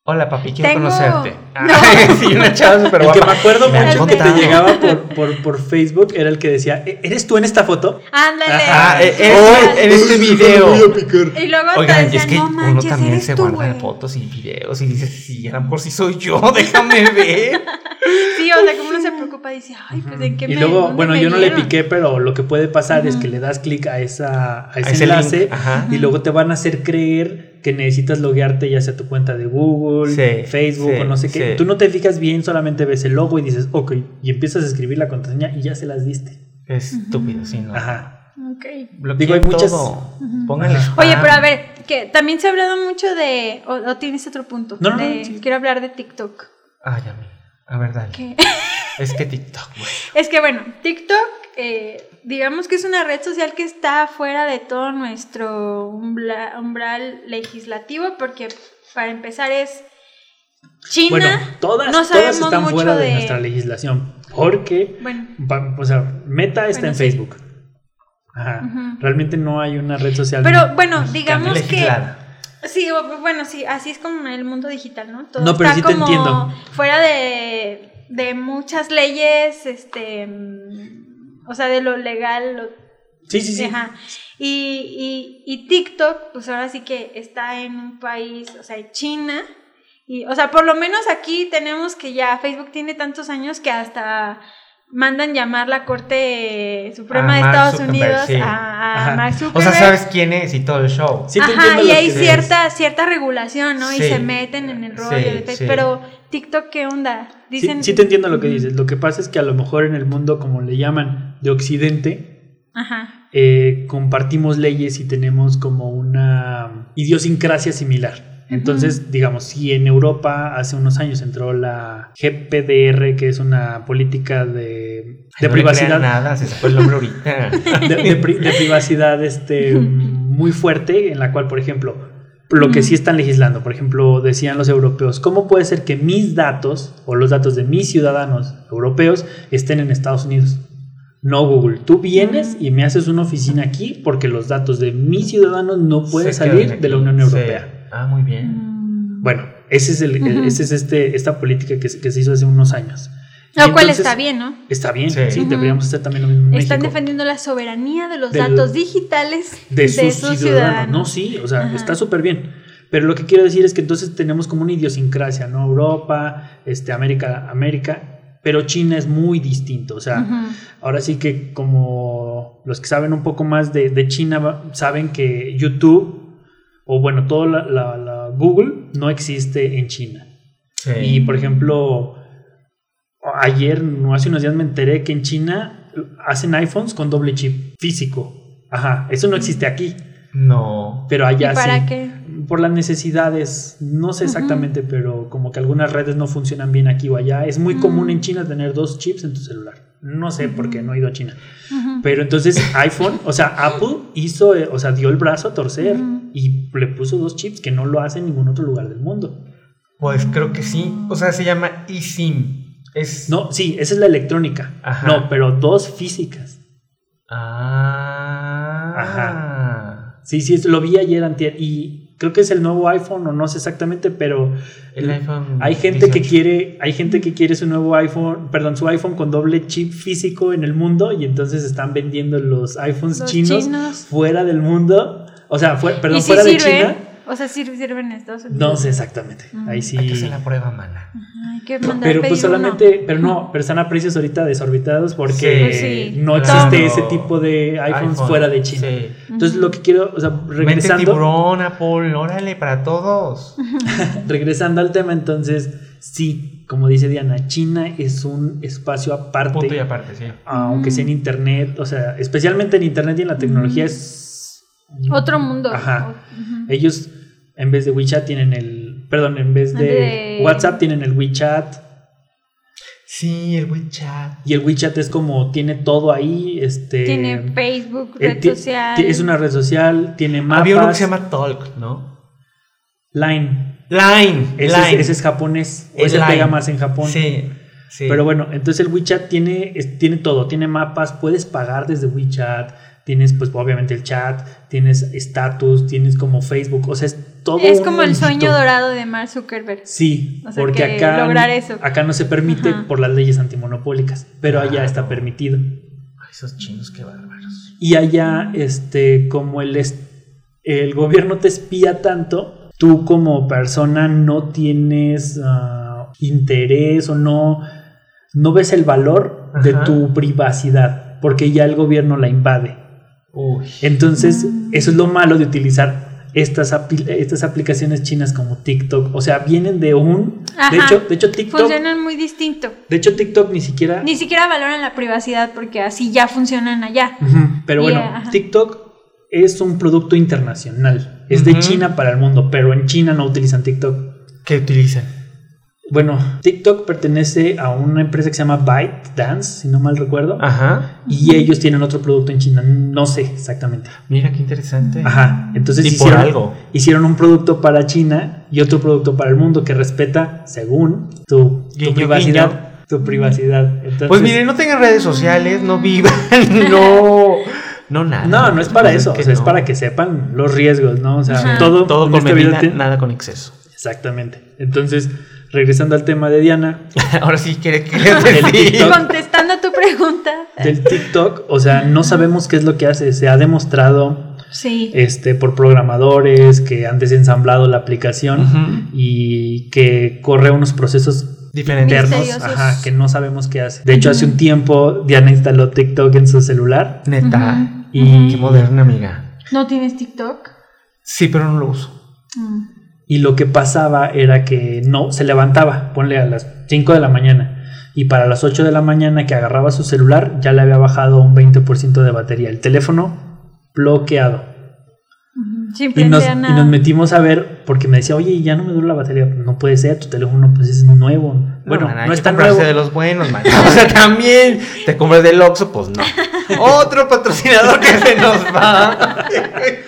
Hola, papi, quiero Tengo- conocerte. No. Ay, sí, una chava súper El que guapa. me acuerdo Me mucho que te llegaba por, por, por Facebook era el que decía, "¿E- ¿eres tú en esta foto? ándale. Ah, sí, eh, igual. en este video. Y luego te Oigan, y decían, es que no uno también se tú, guarda fotos y videos y dice, sí, a lo mejor sí soy yo, déjame ver. Sí, o sea, como uno se preocupa y dice, ay, pues en qué Y me luego, dónde bueno, me yo no le piqué, pero lo que puede pasar es que le das clic a, esa, a ese, ese enlace ajá. y luego te van a hacer creer que necesitas loguearte ya sea tu cuenta de Google, Sí, Facebook sí, o no sé qué. sí. Tú no te fijas bien, solamente ves el logo y dices, ok, y empiezas a escribir la contraseña y ya se las diste. Estúpido, sí, ¿no? Ajá. Ok. Bloqueen Digo, hay muchas- todo. Ujú. Pónganle. Oye, pero a ver, que también se ha hablado mucho de, o, o tienes otro punto. No, no, no, de- sí. Quiero hablar de TikTok. Ay, a mí. A ver, dale. Es que TikTok, güey. Es que bueno, TikTok, eh, digamos que es una red social que está fuera de todo nuestro umbral legislativo, porque para empezar es China. Bueno, todas, no todas sabemos están mucho fuera de... de- nuestra legislación. Porque, Bueno, va- o sea, Meta está Bueno, en sí. Facebook. Ajá. Realmente no hay una red social. pero bueno, digamos que. Sí, bueno, sí, así es como el mundo digital, ¿no? Todo No, pero está sí te como entiendo. fuera de, de muchas leyes, este, o sea, de lo legal, lo- Sí, sí, sí. Ajá. Y, y, y TikTok, pues ahora sí que está en un país, o sea, China. Y, o sea, por lo menos aquí tenemos que ya Facebook tiene tantos años que hasta mandan llamar la Corte Suprema A de Mark Estados Zuckerberg, Unidos sí. a, a. Mark O sea. ¿sabes quién es y todo el show? Sí te Ajá, y hay cierta, cierta regulación, ¿no? Y se meten en el rollo Sí, de Facebook. sí. Pero TikTok, ¿qué onda? Sí, Dicen... sí te entiendo lo que dices. Lo que pasa es que a lo mejor en el mundo, como le llaman, de Occidente, Ajá. eh, compartimos leyes y tenemos como una idiosincrasia similar. Entonces, digamos, si en Europa hace unos años entró la GPDR, que es una política de, de No privacidad, nada, se fue el nombre ahorita. de, de pri- de privacidad este, muy fuerte, en la cual, por ejemplo, lo que sí están legislando, por ejemplo, decían los europeos, ¿cómo puede ser que mis datos o los datos de mis ciudadanos europeos estén en Estados Unidos? No, Google, tú vienes y me haces una oficina aquí porque los datos de mis ciudadanos no pueden salir de la Unión Sí. Europea. Ah, muy bien. Mm. Bueno, ese es, el, ese es este, esta política que, se- que se hizo hace unos años. Y Lo cual entonces- está bien, ¿no? Está bien, sí, deberíamos hacer también lo mismo en Están México. defendiendo la soberanía de los datos digitales de sus, ciudadanos. No, sí, o sea, Ajá. está súper bien. Pero lo que quiero decir es que entonces tenemos como una idiosincrasia, ¿no? Europa, este, América, América, pero China es muy distinto. O sea, ahora sí que como los que saben un poco más de, de China saben que YouTube, o bueno, todo la, la- la Google no existe en China. Sí. Y por ejemplo, ayer, no hace unos días me enteré que en China hacen iPhones con doble chip físico. Ajá, eso no existe aquí, No. pero allá ¿Y para sí. qué? Por las necesidades, no sé exactamente, pero como que algunas redes no funcionan bien aquí o allá. Es muy común en China tener dos chips en tu celular. No sé por qué, no he ido a China. Pero entonces iPhone, o sea, Apple hizo, o sea, dio el brazo a torcer y le puso dos chips que no lo hace en ningún otro lugar del mundo. Pues creo que sí. O sea, se llama eSIM. Es. No, sí, esa es la electrónica. Ajá. No, pero dos físicas. Ah. Ajá. Sí, sí, lo vi ayer antier y creo que es el nuevo iPhone o no sé exactamente, pero El iPhone. hay gente que 18. quiere, hay gente que quiere su nuevo iPhone, perdón, su iPhone con doble chip físico en el mundo y entonces están vendiendo los iPhones Los chinos, chinos. fuera del mundo, o sea, fue- perdón, ¿Y si fuera de? China. O sea, sí sirven en Estados Unidos. No sé exactamente. Mm. Ahí sí. Hay que hacer la prueba, mana. Ajá, Hay que mandar Pero pues uno. solamente, pero no, pero están a precios ahorita desorbitados porque Pues sí. no Claro. existe ese tipo de iPhones iPhone, fuera de China. sí. Entonces lo que quiero, o sea, Vente regresando, tiburón, Apple, órale, para todos. regresando al tema, entonces, sí, como dice Diana, China es un espacio aparte, Punto y aparte, sí. aunque sea en internet, o sea, especialmente en internet y en la tecnología es Otro mundo. Ajá. Ellos en vez de WeChat tienen el, perdón, en vez de, De- WhatsApp tienen el WeChat Sí, el WeChat. y el WeChat es como tiene todo ahí, este Tiene Facebook, eh, red social. Es una red social, tiene mapas. Había uno que se llama Talk, ¿no? Line. Line. Ese, Line. Es, ese es japonés. O Es ese Line. pega más en Japón. Sí, sí. Pero bueno, entonces el WeChat tiene, es- tiene todo. Tiene mapas, puedes pagar desde WeChat. Tienes, pues, obviamente el chat. Tienes estatus. Tienes como Facebook. O sea, es todo. es un como el sueño dorado de Mark Zuckerberg. Sí, O sea, porque que acá, lograr eso. acá no se permite Ajá. por las leyes antimonopólicas, pero allá está permitido. Ay, esos chinos, qué bárbaros. Y allá, este, como el, es- el gobierno te espía tanto, tú como persona no tienes ah, interés o no, no ves el valor de tu privacidad, porque ya el gobierno la invade. Uy. Entonces, eso es lo malo de utilizar estas, apli- estas aplicaciones chinas como TikTok. O sea, vienen de un... De Ajá. hecho, de hecho, TikTok... Funcionan muy distinto. De hecho, TikTok ni siquiera... Ni siquiera valoran la privacidad porque así ya funcionan allá. Pero bueno. TikTok es un producto internacional. Es de. China para el mundo, pero en China no utilizan TikTok. ¿Qué utilizan? Bueno, TikTok pertenece a una empresa que se llama ByteDance, si no mal recuerdo. Ajá. Y ellos tienen otro producto en China, no sé exactamente. Mira qué interesante. Ajá, entonces Y por hicieron, algo. hicieron un producto para China y otro producto para el mundo que respeta, según tu, tu Guiño, privacidad. Tu privacidad. Entonces, Pues miren, no tengan redes sociales, no vivan, no. No nada. no, no es para Pues eso, que o sea, es no. para que sepan los riesgos, ¿no? O sea, Ajá. todo, Todo en con vida medida, tiene- nada con exceso. Exactamente. Entonces, regresando al tema de Diana, Ahora sí quiere que. TikTok. contestando a tu pregunta. del TikTok, o sea, no sabemos qué es lo que hace. Se ha demostrado Sí. este, por programadores que han desensamblado la aplicación y que corre unos procesos Diferente. internos Misteriosos. ajá, que no sabemos qué hace. De hecho, hace un tiempo Diana instaló TikTok en su celular Neta. Y, Qué moderna, amiga. ¿No tienes TikTok? Sí, pero no lo uso. Y lo que pasaba era que no se levantaba, ponle a las 5 de la mañana. Y para las 8 de la mañana que agarraba su celular ya le había bajado un 20% de batería. El teléfono bloqueado. Sin Y nos, y nos metimos a ver porque me decía, oye, ya no me dura la batería. No puede ser, tu teléfono pues es nuevo. Bueno, man, no, está comprarse nuevo. de los buenos, man. O sea, también te compras del Oxxo, pues no. Otro patrocinador que se nos va.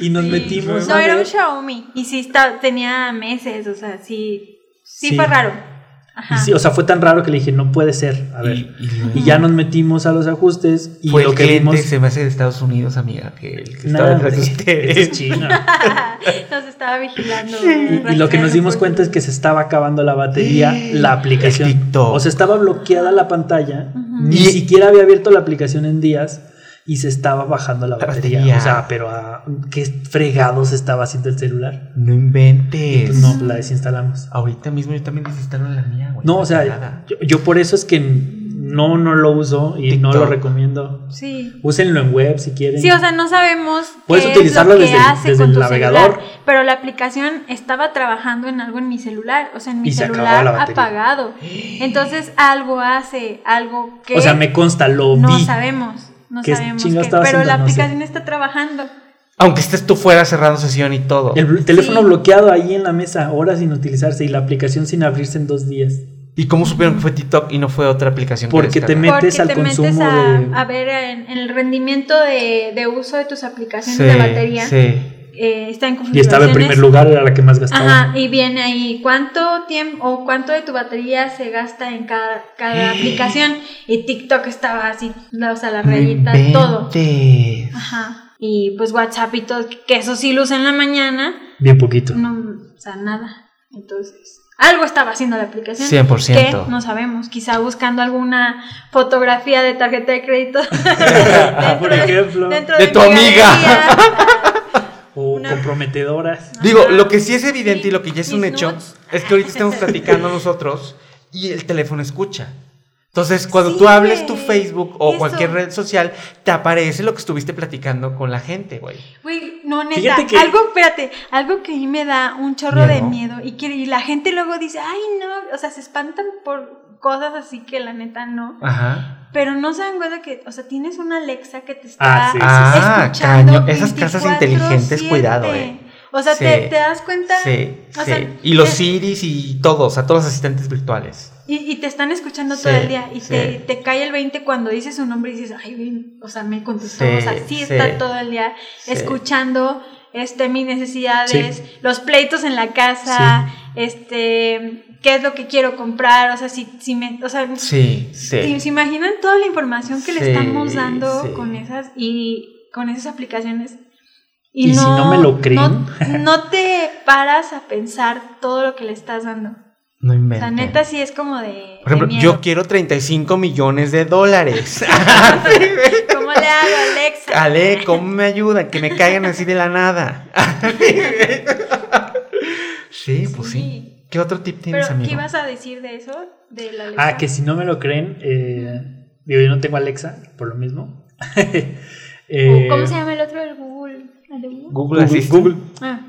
Y nos Sí. metimos No, a era un. Xiaomi. Y sí está, tenía meses, o sea, sí. Sí, Sí. fue raro. Y sí, o sea, fue tan raro que le dije, no puede ser. A ver. Y, Y, ya nos metimos a los ajustes y fue lo el que vimos. se me hace de Estados Unidos, amiga, que el que Nada, estaba detrás de este es ustedes. China. Nos estaba vigilando. Y, y lo que nos dimos cuenta es que se estaba acabando la batería, la aplicación. O sea, estaba bloqueada la pantalla, ni Y- siquiera había abierto la aplicación en días y se estaba bajando la, La batería. batería. O sea, pero a qué fregados estaba haciendo el celular. No inventes. pues no, la desinstalamos. Ahorita mismo yo también desinstalo la mía, güey. No, o sea, yo, yo por eso es que no, no lo uso y no lo recomiendo. Sí. Úsenlo en web si quieren. Sí, o sea, no sabemos Puedes qué utilizarlo es lo que desde el- hace desde con el tu navegador. celular, pero la aplicación estaba trabajando en algo en mi celular, o sea, en mi Y se acabó celular la batería. apagado. Entonces, algo hace, algo que o sea, me consta, lo no vi. sabemos, no ¿Qué sabemos qué, pero la No sé. aplicación está trabajando. Aunque estés tú fuera cerrando sesión y todo. El teléfono Sí. bloqueado ahí en la mesa, horas sin utilizarse y la aplicación sin abrirse en dos días. ¿Y cómo supieron que fue TikTok y no fue otra aplicación? que Porque te metes Porque al te metes consumo a, de- a ver en, en el rendimiento de, de uso de tus aplicaciones Sí, de batería. Sí. Eh, está en Y estaba en primer lugar, era la que más gastaba. Ajá, y viene ahí cuánto tiempo o cuánto de tu batería se gasta en cada, cada aplicación. Y TikTok estaba así, o sea, la rayita, todo. inventes. Ajá. Y pues WhatsApp y todo, que eso sí lo usa en la mañana. Bien poquito. No, o sea, nada. Entonces, algo estaba haciendo la aplicación. 100%. Que no sabemos. Quizá buscando alguna fotografía de tarjeta de crédito. Por ejemplo. dentro De mi tu amiga. O Una- comprometedoras. Digo, lo que sí es evidente y lo que ya es un hecho es que ahorita estamos platicando nosotros y el teléfono escucha. Entonces, cuando Sí, tú hables tu. Facebook o Eso. cualquier red social, te aparece lo que estuviste platicando con la gente, güey. Güey, no, neta, Fíjate que- algo, espérate, algo que a mí me da un chorro de Miedo. miedo y que y la gente luego dice, ay, no, o sea, se espantan por cosas así que la neta no. Ajá. Pero no se dan cuenta que, o sea, tienes una Alexa que te está Ah, sí, sí, Ah, escuchando caño. Esas casas 24/7. inteligentes, cuidado, eh. O sea, Sí. te, te das cuenta Sí, o sí. sea, y los Siris y todos, a todos los asistentes virtuales. y, y te están escuchando Sí, todo el día y sí. te, te cae el 20 cuando dices su nombre y dices, ay, güey, o sea, me contestó, Sí, o sea, sí, sí, está todo el día sí. escuchando este mis necesidades, los pleitos en la casa, este qué es lo que quiero comprar, o sea, si, si me, o sea, Sí, si- sí. ¿se imaginan toda la información que le estamos dando sí. con esas y con esas aplicaciones? Y, Y si no me lo creen. No, no te paras a pensar todo lo que le estás dando. No O inventes. sea, neta sí es como de. Por ejemplo, de miedo. yo quiero 35 millones de dólares. ¿Cómo le hago, Alexa? Ale, ¿cómo me ayudan? Que me caigan así de la nada. sí, pues sí. ¿Qué otro tip tienes, Pero, amigo? ¿qué ibas a decir de eso? De la Alexa? Ah, que si no me lo creen, eh, digo, yo no tengo Alexa, por lo mismo. Eh, ¿Cómo se llama el otro del Google? ¿El de Google? Google Google, Ah,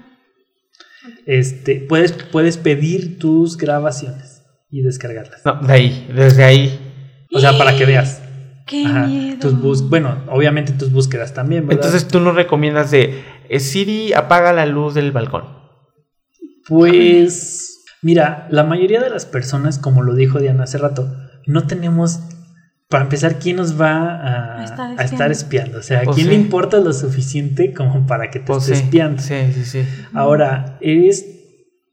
este, puedes, puedes pedir tus grabaciones y descargarlas. No, de ahí, desde ahí. O sea, para que veas. ¡Qué Ajá, miedo! tus bus bueno, obviamente tus búsquedas también, ¿verdad? Entonces tú nos recomiendas de eh, Siri apaga la luz del balcón. Pues, mira, la mayoría de las personas, como lo dijo Diana hace rato, no tenemos, para empezar, ¿quién nos va a, A estar a estar espiando? O sea, ¿a Pues quién sí. le importa lo suficiente como para que te Pues esté sí, espiando? sí, sí, sí. Ahora, eres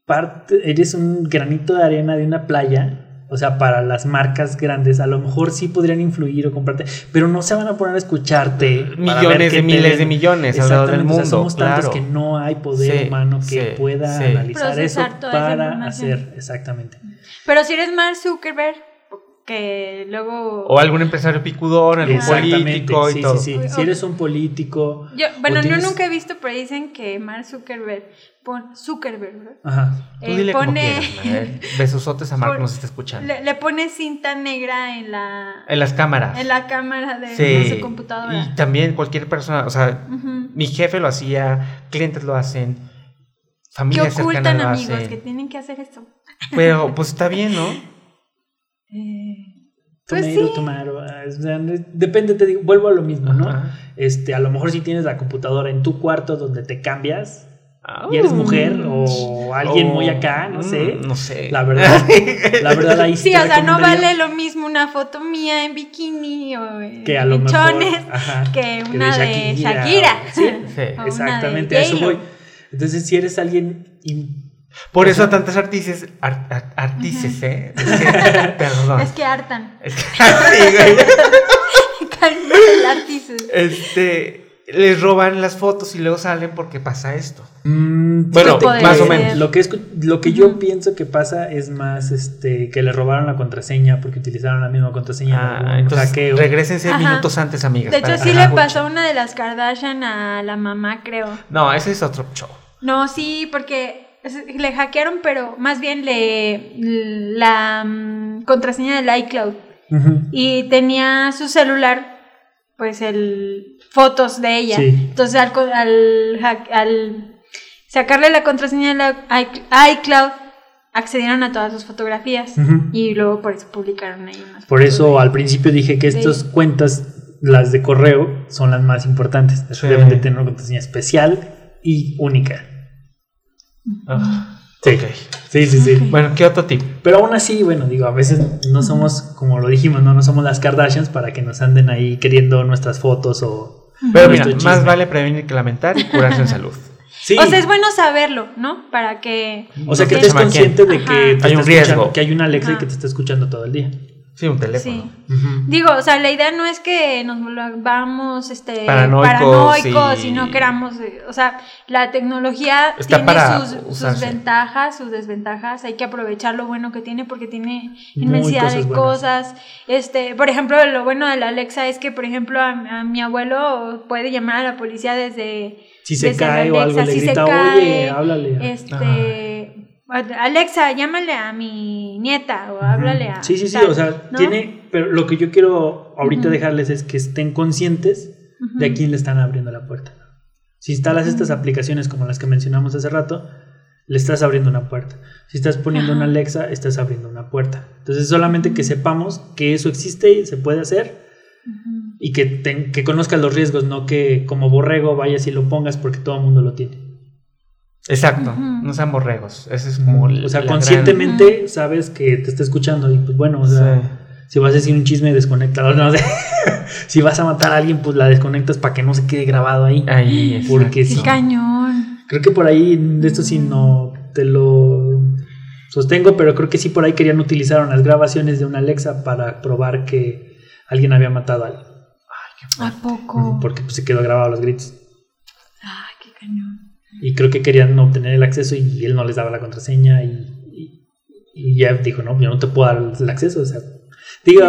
parte, eres un granito de arena de una playa. O sea, para las marcas grandes, a lo mejor sí podrían influir o comprarte, pero no se van a poner a escucharte. Millones de miles de millones alrededor del Exactamente, o sea, mundo. somos tantos claro. que no hay poder Sí, humano que sí, pueda sí. analizar Procesar eso para hacer exactamente. Pero si eres Mark Zuckerberg, que luego... O algún empresario picudón, algún Exactamente, político y sí, todo. sí, sí. Si eres un político, Yo, bueno, o yo tienes- nunca he visto, pero dicen que Mark Zuckerberg, pon, Zuckerberg, ¿verdad? ajá, Tú Eh, dile como pone, quieras, Manuel. Besosotes a Marco Pon- nos está escuchando. le, le pone cinta negra en la, En las cámaras. en la cámara de, Sí. de su computadora. Y también cualquier persona, o sea, mi jefe lo hacía, clientes lo hacen, ¿Qué familias cercanas ocultan, lo amigos? hacen. Que tienen que hacer esto. Pero pues está bien, ¿no? Eh, pues Tomero, sí. tomaro, o sea, no- depende, te digo, vuelvo a lo mismo, ¿no? Ajá. Este, a lo mejor si tienes la computadora en tu cuarto donde te cambias y eres mujer o alguien O- muy acá, no mm, sé. No sé. La verdad, la verdad ahí Sí, te o sea, no vale lo mismo una foto mía en bikini o en que a lo mejor mechones ajá, que una de Shakira. o- sí, Sí. O exactamente, a eso voy. Entonces, si eres alguien Por eso sea- tantas artistas, ar- ar- artistas, ¿eh? Es que- perdón. Es que hartan. Es que- sí, güey. El este, les roban las fotos y luego salen porque pasa esto. Mm, Bueno, más o menos. Lo que, escu- lo que yo pienso que pasa es más este que le robaron la contraseña porque utilizaron la misma contraseña en Ah, algún entonces, hackeo. regrésense Ajá. minutos antes, amigas. De hecho, para- sí Ajá. le pasó a una de las Kardashian a la mamá, creo. No, ese es otro show. No, sí, porque es- le hackearon, pero más bien le la mm, contraseña del iCloud. Y tenía su celular, pues el fotos de ella. Sí. Entonces al, co- al, al sacarle la contraseña del i- iCloud, accedieron a todas sus fotografías. Y luego por eso publicaron ahí unas Por eso de- al principio dije que estas cuentas, las de correo, son las más importantes. Sí. Deben de tener una contraseña especial y única. Ah. Sí, sí, sí. Bueno, ¿qué otro tip? Pero aún así, bueno, digo, a veces no somos, como lo dijimos, no, no somos las Kardashians para que nos anden ahí queriendo nuestras fotos o... Pero mira, más chisme. vale prevenir que lamentar y curarse en salud. Sí. O sea, es bueno saberlo, ¿no? Para que... O sea, que estés consciente de que, Hay un riesgo. que hay una Alexa y que te está escuchando todo el día. Sí, un teléfono. Sí. Digo, o sea, la idea no es que nos volvamos este, Paranoicos paranoicos y- y no queramos, eh, o sea, la tecnología Está tiene para sus, ventajas, sus desventajas, hay que aprovechar lo bueno que tiene porque tiene inmensidad cosas de buenas. cosas. Este, por ejemplo, lo bueno de la Alexa es que, por ejemplo, a, a mi abuelo puede llamar a la policía desde Si se desde la cae o algo, Alexa, le si se cae, oye, háblale. Este, Alexa, llámale a mi nieta o háblale a Sí, sí, sí, tal, o sea, ¿no? tiene, pero lo que yo quiero ahorita dejarles es que estén conscientes de a quién le están abriendo la puerta. Si instalas estas aplicaciones como las que mencionamos hace rato, le estás abriendo una puerta. Si estás poniendo una Alexa, estás abriendo una puerta. Entonces, solamente que sepamos que eso existe y se puede hacer y que, ten- que conozcas los riesgos, no que como borrego vayas y lo pongas porque todo el mundo lo tiene. Exacto. No sean borregos. Ese es como. O sea, conscientemente sabes que te está escuchando y pues bueno, o sea, Sí. si vas a decir un chisme, desconéctalo. No sé. si vas a matar a alguien, pues la desconectas para que no se quede grabado ahí. Ahí es. Porque Qué sí. cañón. Creo que por ahí, de esto sí no te lo sostengo, pero creo que sí por ahí querían utilizar unas grabaciones de una Alexa para probar que alguien había matado a alguien. ¿A poco? Porque pues, se quedó grabado los gritos. Ay, qué cañón. Y creo que querían obtener el acceso y él no les daba la contraseña y, y- y ya dijo, no, yo no te puedo dar el acceso. O sea, digo,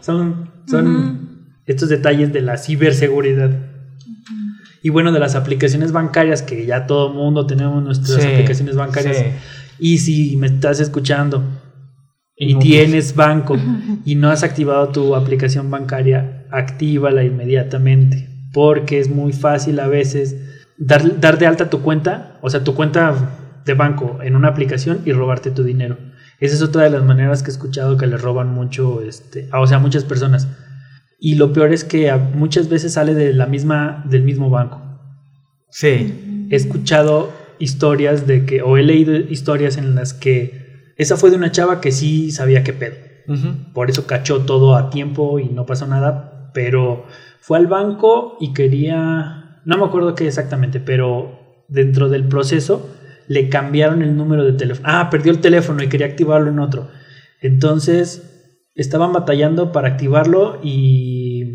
son, son estos detalles de la ciberseguridad. Y bueno, de las aplicaciones bancarias, que ya todo mundo tenemos nuestras Sí, aplicaciones bancarias. sí. Y si me estás escuchando y, Y no, tienes banco y no has activado tu aplicación bancaria, actívala inmediatamente. Porque es muy fácil a veces dar, dar de alta tu cuenta, o sea, tu cuenta de banco en una aplicación y robarte tu dinero. Esa es otra de las maneras que he escuchado que le roban mucho, este, a- o sea, a muchas personas. Y lo peor es que a- muchas veces sale de la misma, del mismo banco Sí. he escuchado historias de que, o he leído historias en las que esa fue de una chava que sí sabía qué pedo. Ujú. Por eso cachó todo a tiempo y no pasó nada, pero fue al banco y quería, no me acuerdo qué exactamente, pero dentro del proceso le cambiaron el número de teléfono. Ah, perdió el teléfono y quería activarlo en otro. Entonces estaban batallando para activarlo y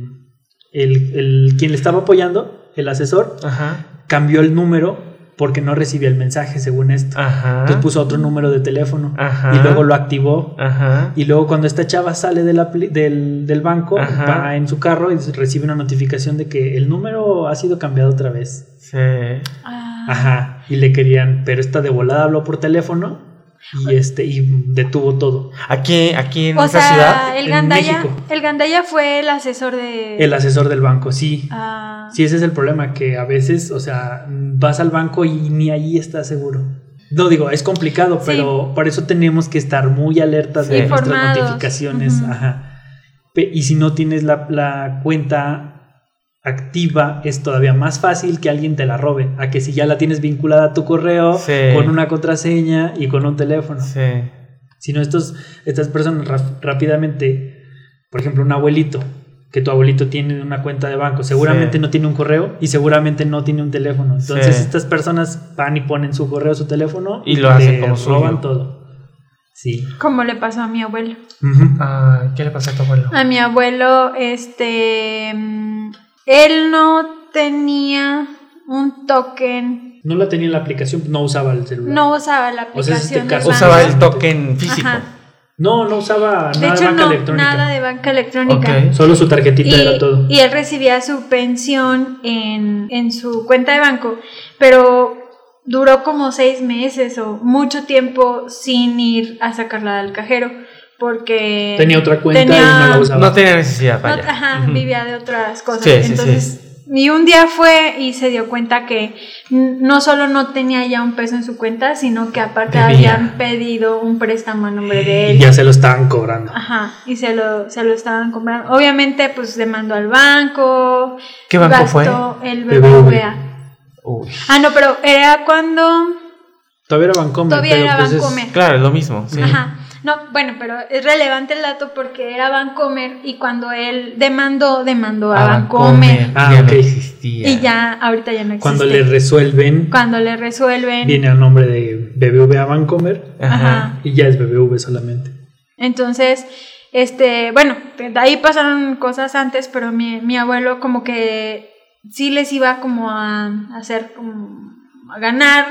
el, el- quien le estaba apoyando, el asesor, Ajá. cambió el número porque no recibía el mensaje según esto. Ajá. Entonces puso otro número de teléfono Ajá. y luego lo activó. Ajá. Y luego cuando esta chava sale de la pli- del, del banco, Ajá. va en su carro y recibe una notificación de que el número ha sido cambiado otra vez. Sí. Ah. Ajá. Y le querían, pero esta de volada habló por teléfono y este y detuvo todo. Aquí, aquí en O sea, ciudad. el en Gandaya, México. el Gandaya fue el asesor de... El asesor del banco, sí. Ah, Sí, ese es el problema, que a veces, o sea, vas al banco y ni ahí estás seguro. No digo, es complicado, Sí. pero por eso tenemos que estar muy alertas Sí. de nuestras notificaciones. Ajá. Y si no tienes la, la cuenta activa, es todavía más fácil que alguien te la robe. A que si ya la tienes vinculada a tu correo, Sí. con una contraseña y con un teléfono. Sí. Si no, estos, estas personas rápidamente, por ejemplo, un abuelito, que tu abuelito tiene una cuenta de banco, seguramente Sí. no tiene un correo y seguramente no tiene un teléfono. Entonces Sí. estas personas van y ponen su correo, su teléfono Y lo hacen como suyo. roban todo. Sí. como le pasó a mi abuelo. Ah, ¿Qué le pasó a tu abuelo? A mi abuelo, este... Él no tenía un token, No la tenía en la aplicación, no usaba el celular. no usaba la O sea, es este aplicación caso. Usaba el token físico. Ajá. No, no usaba De nada de hecho, banca no, electrónica. nada de banca electrónica. Ok. Solo su tarjetita Y, era todo. y él recibía su pensión en, en su cuenta de banco, pero duró como seis meses o mucho tiempo sin ir a sacarla del cajero, porque Tenía otra cuenta tenía- y no la usaba. No tenía necesidad, no, vaya. ajá, Ujú. vivía de otras cosas. Sí, sí, Entonces, y un día fue y se dio cuenta que no solo no tenía ya un peso en su cuenta, sino que aparte Debía. habían pedido un préstamo a nombre de él. Y ya se lo estaban cobrando. Ajá, y se lo, se lo estaban comprando. Obviamente, pues demandó al banco. ¿Qué banco fue? El BBVA. BBVA. Uy. Ah, no, pero era cuando. Todavía era Bancomer. Todavía pero era pues es- Bancomer. Claro, es lo mismo. Sí. Ajá. No, bueno, pero es relevante el dato porque era Bancomer y cuando él demandó, demandó a Ah, Bancomer. Ah, ya no existía. Y ya, ahorita ya no existe. Cuando le resuelven, Cuando le resuelven. viene al nombre de BBVA Bancomer Ajá. Ajá. y ya es BBV solamente. Entonces, este, bueno, de ahí pasaron cosas antes, pero mi, mi abuelo como que sí les iba como a hacer como a ganar.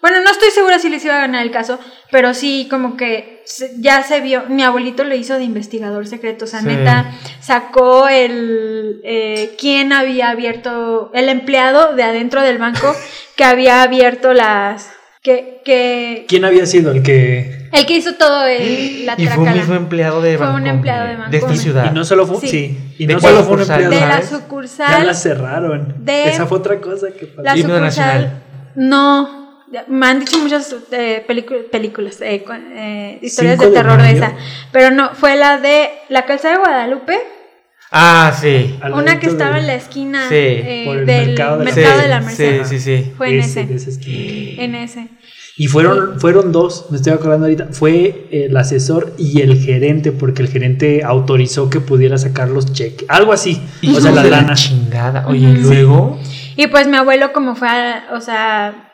Bueno, no estoy segura si les iba a ganar el caso, pero sí como que se- ya se vio, mi abuelito lo hizo de investigador secreto, o sea, Sí. neta, sacó el, eh, quién había abierto, el empleado de adentro del banco que había abierto las, que, que, ¿Quién había sido el que.? el que hizo todo el, la Y fue un mismo empleado de Fue un Bancomer, empleado de De esta Bancomer. ciudad. Y no solo fue. Sí. Sí. Y ¿De no cuál solo fue un sucursal? empleado. de la ¿sabes? Ya sucursal la cerraron. de- Esa fue otra cosa que pasó. La sucursal. nacional. No. Me han dicho muchas eh, películas, eh, eh, historias de Cinco de terror de esa. Pero no, fue la de La Calzada de Guadalupe. Ah, sí. Al una que estaba de- en la esquina Sí, eh, del mercado de la- mercado sí, de la Merced. Sí, sí, sí. Fue en ese, ese. En ese. Y fueron, fueron dos, me estoy acordando ahorita. Fue el asesor y el gerente, porque el gerente autorizó que pudiera sacar los cheques. Algo así. o sea, la lana. chingada. Oye, y luego. Y pues mi abuelo como fue, a- o sea,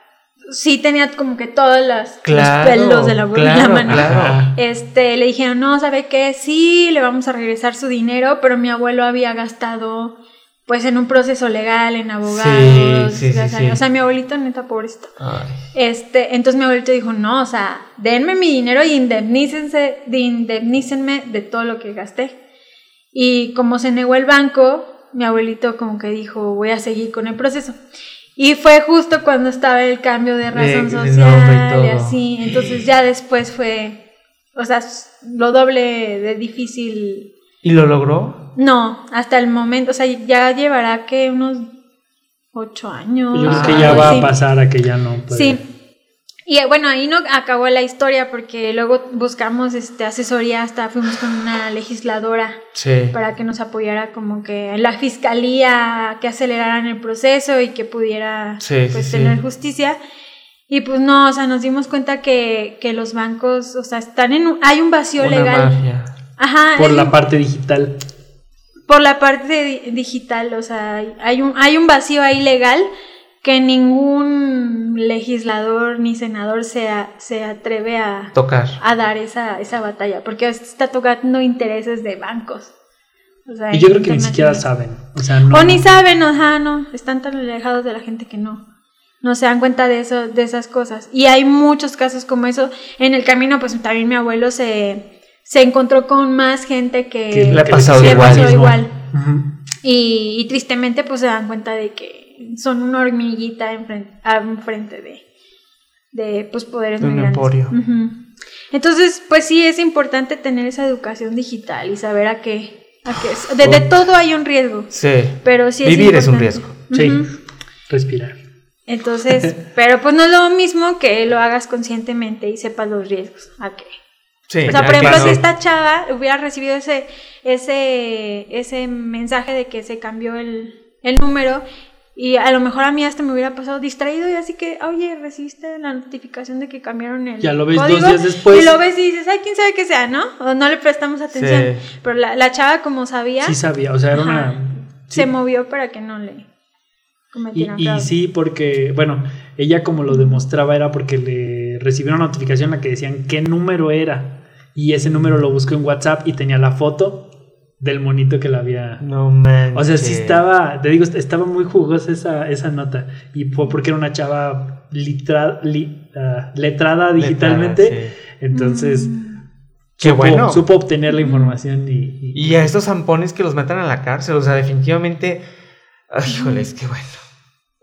sí tenía como que todos las, Claro. los pelos de la, de la claro, mano. claro. Este, le dijeron, no, ¿sabe qué? Sí, le vamos a regresar su dinero, pero mi abuelo había gastado, pues, en un proceso legal, en abogados, Sí, sí, sí, o sea, mi abuelito, neta, pobrecito. Ay. Este, entonces mi abuelito dijo, no, o sea, denme mi dinero y indemnícense, de indemnícenme de todo lo que gasté. Y como se negó el banco, mi abuelito como que dijo, voy a seguir con el proceso. Y fue justo cuando estaba el cambio de razón de y social y todo. así. Entonces ya después fue, o sea, lo doble de difícil. ¿Y lo logró? No, hasta el momento, o sea, ya llevará que unos ocho años. Ah, que ya va a pasar a que ya no. puede. Sí. Y eh, bueno, ahí no acabó la historia porque luego buscamos este asesoría, hasta fuimos con una legisladora Sí. para que nos apoyara como que la fiscalía, que aceleraran el proceso y que pudiera Sí, pues sí, tener justicia. Y pues no, o sea, nos dimos cuenta que, que los bancos, o sea, están en un, hay un vacío Una legal. mafia. Ajá, Por la un- parte digital. por la parte di- digital, o sea, hay un, hay un vacío ahí legal que ningún legislador ni senador se, a- se atreve a, Tocar. a dar esa, esa batalla, porque está tocando intereses de bancos. O sea, Y yo creo que ni siquiera saben. O sea, no. O ni saben, ajá, no, están tan alejados de la gente que no. No se dan cuenta de eso, de esas cosas. Y hay muchos casos como eso. En el camino, pues también mi abuelo se, se encontró con más gente que, Que Le ha que pasado le pasó igual. Y tristemente pues se dan cuenta de que son una hormiguita enfrente, enfrente de, de pues poderes De muy un grandes. emporio. Ujú. Entonces pues sí es importante tener esa educación digital y saber a qué, a qué es. De, de todo hay un riesgo, Sí. pero sí es Vivir es un riesgo. Sí. Respirar. Entonces, pero pues no es lo mismo que lo hagas conscientemente y sepas los riesgos. ¿A qué? Sí. O sea, por ejemplo, si esta chava hubiera recibido ese, ese, ese mensaje de que se cambió el, el número y a lo mejor a mí hasta me hubiera pasado distraído y así que, oye, recibiste la notificación de que cambiaron el Ya lo ves dos código?" días después. Y lo ves y dices, ay, quién sabe qué sea, ¿no? O no le prestamos atención. Sí. Pero la, la chava, como sabía, Sí sabía. O sea, era Ajá. una. se movió para que no le Y, cometieran y fraude. sí, porque, bueno, ella como lo demostraba era porque le recibió una notificación en la que decían qué número era. Y ese número lo buscó en WhatsApp y tenía la foto del monito que la había. No manches. O sea, sí estaba, te digo, estaba muy jugosa esa, esa nota. Y fue porque era una chava litra- li- ah, letrada digitalmente. Letrada, sí. Entonces, Mm. Qué supo, bueno. supo obtener la información y, y- Y a estos zampones que los metan a la cárcel, o sea, definitivamente. Ay, híjole, es que bueno.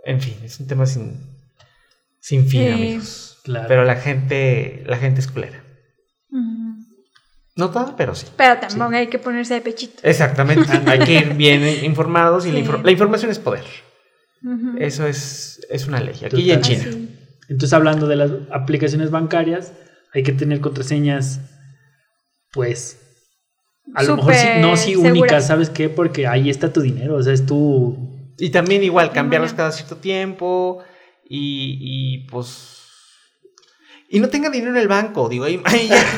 En fin, es un tema sin, sin fin, Sí. amigos. Claro. Pero la gente, la gente es culera. Ujú. No toda, pero sí. Pero tampoco hay que ponerse de pechito. Exactamente. Hay que ir bien informados y la, infor- la información es poder. Eso es, es una ley. Aquí y en. China. Así. Entonces, hablando de las aplicaciones bancarias, hay que tener contraseñas, pues, a lo mejor no sí seguras. únicas, ¿sabes qué? Porque ahí está tu dinero, o sea, es tu... Y también igual, cambiarlas cada cierto tiempo y, y, pues... Y no tenga dinero en el banco, digo, ya,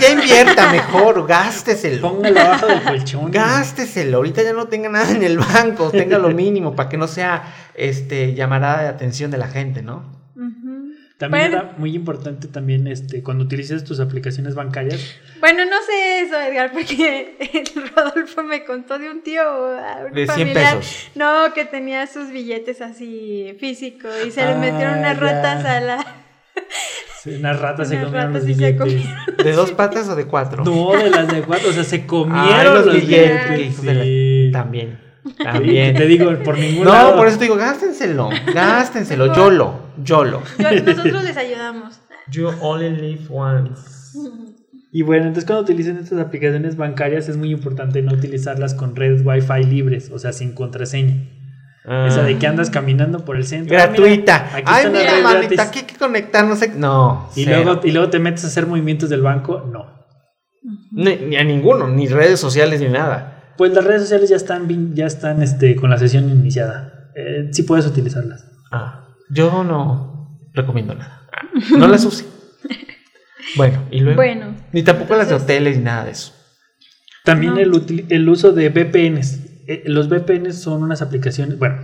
ya invierta mejor, gásteselo. Póngalo abajo del colchón. Gásteselo, ahorita ya no tenga nada en el banco, tenga lo mínimo para que no sea este llamarada de atención de la gente, ¿no? También Bueno. era muy importante también este cuando utilices tus aplicaciones bancarias. Bueno, no sé eso, Edgar, porque el Rodolfo me contó de un tío, un De 100 familiar, pesos. no, que tenía sus billetes así físicos y se le Ah, metieron unas ratas a la... Sí, Unas ratas se comieron los ratas billetes. ¿De dos patas o de cuatro? No, de las de cuatro, o sea, se comieron Ay, los los billetes. la- sí. También. También. Te digo, por ningún No, lado. por eso te digo, gástenselo. Gástenselo. Yolo. Yolo. Yo- nosotros les ayudamos. You only live once. Y bueno, entonces cuando utilicen estas aplicaciones bancarias es muy importante no utilizarlas con redes Wi-Fi libres, o sea, sin contraseña. Esa de que andas caminando por el centro. ah, Gratuita. Ay, mira, gratis. aquí hay que conectar, no sé. No. Y cero. luego, y luego te metes a hacer movimientos del banco. No. Ni, ni a ninguno, ni redes sociales ni nada. Pues las redes sociales ya están, ya están este, con la sesión iniciada. Eh, sí puedes utilizarlas. Ah, yo no recomiendo nada. Ah, No las use. Bueno, y luego. Bueno, Ni tampoco las de hoteles ni nada de eso. También No. el, el uso de VPNs. Eh, los VPNs son unas aplicaciones. Bueno,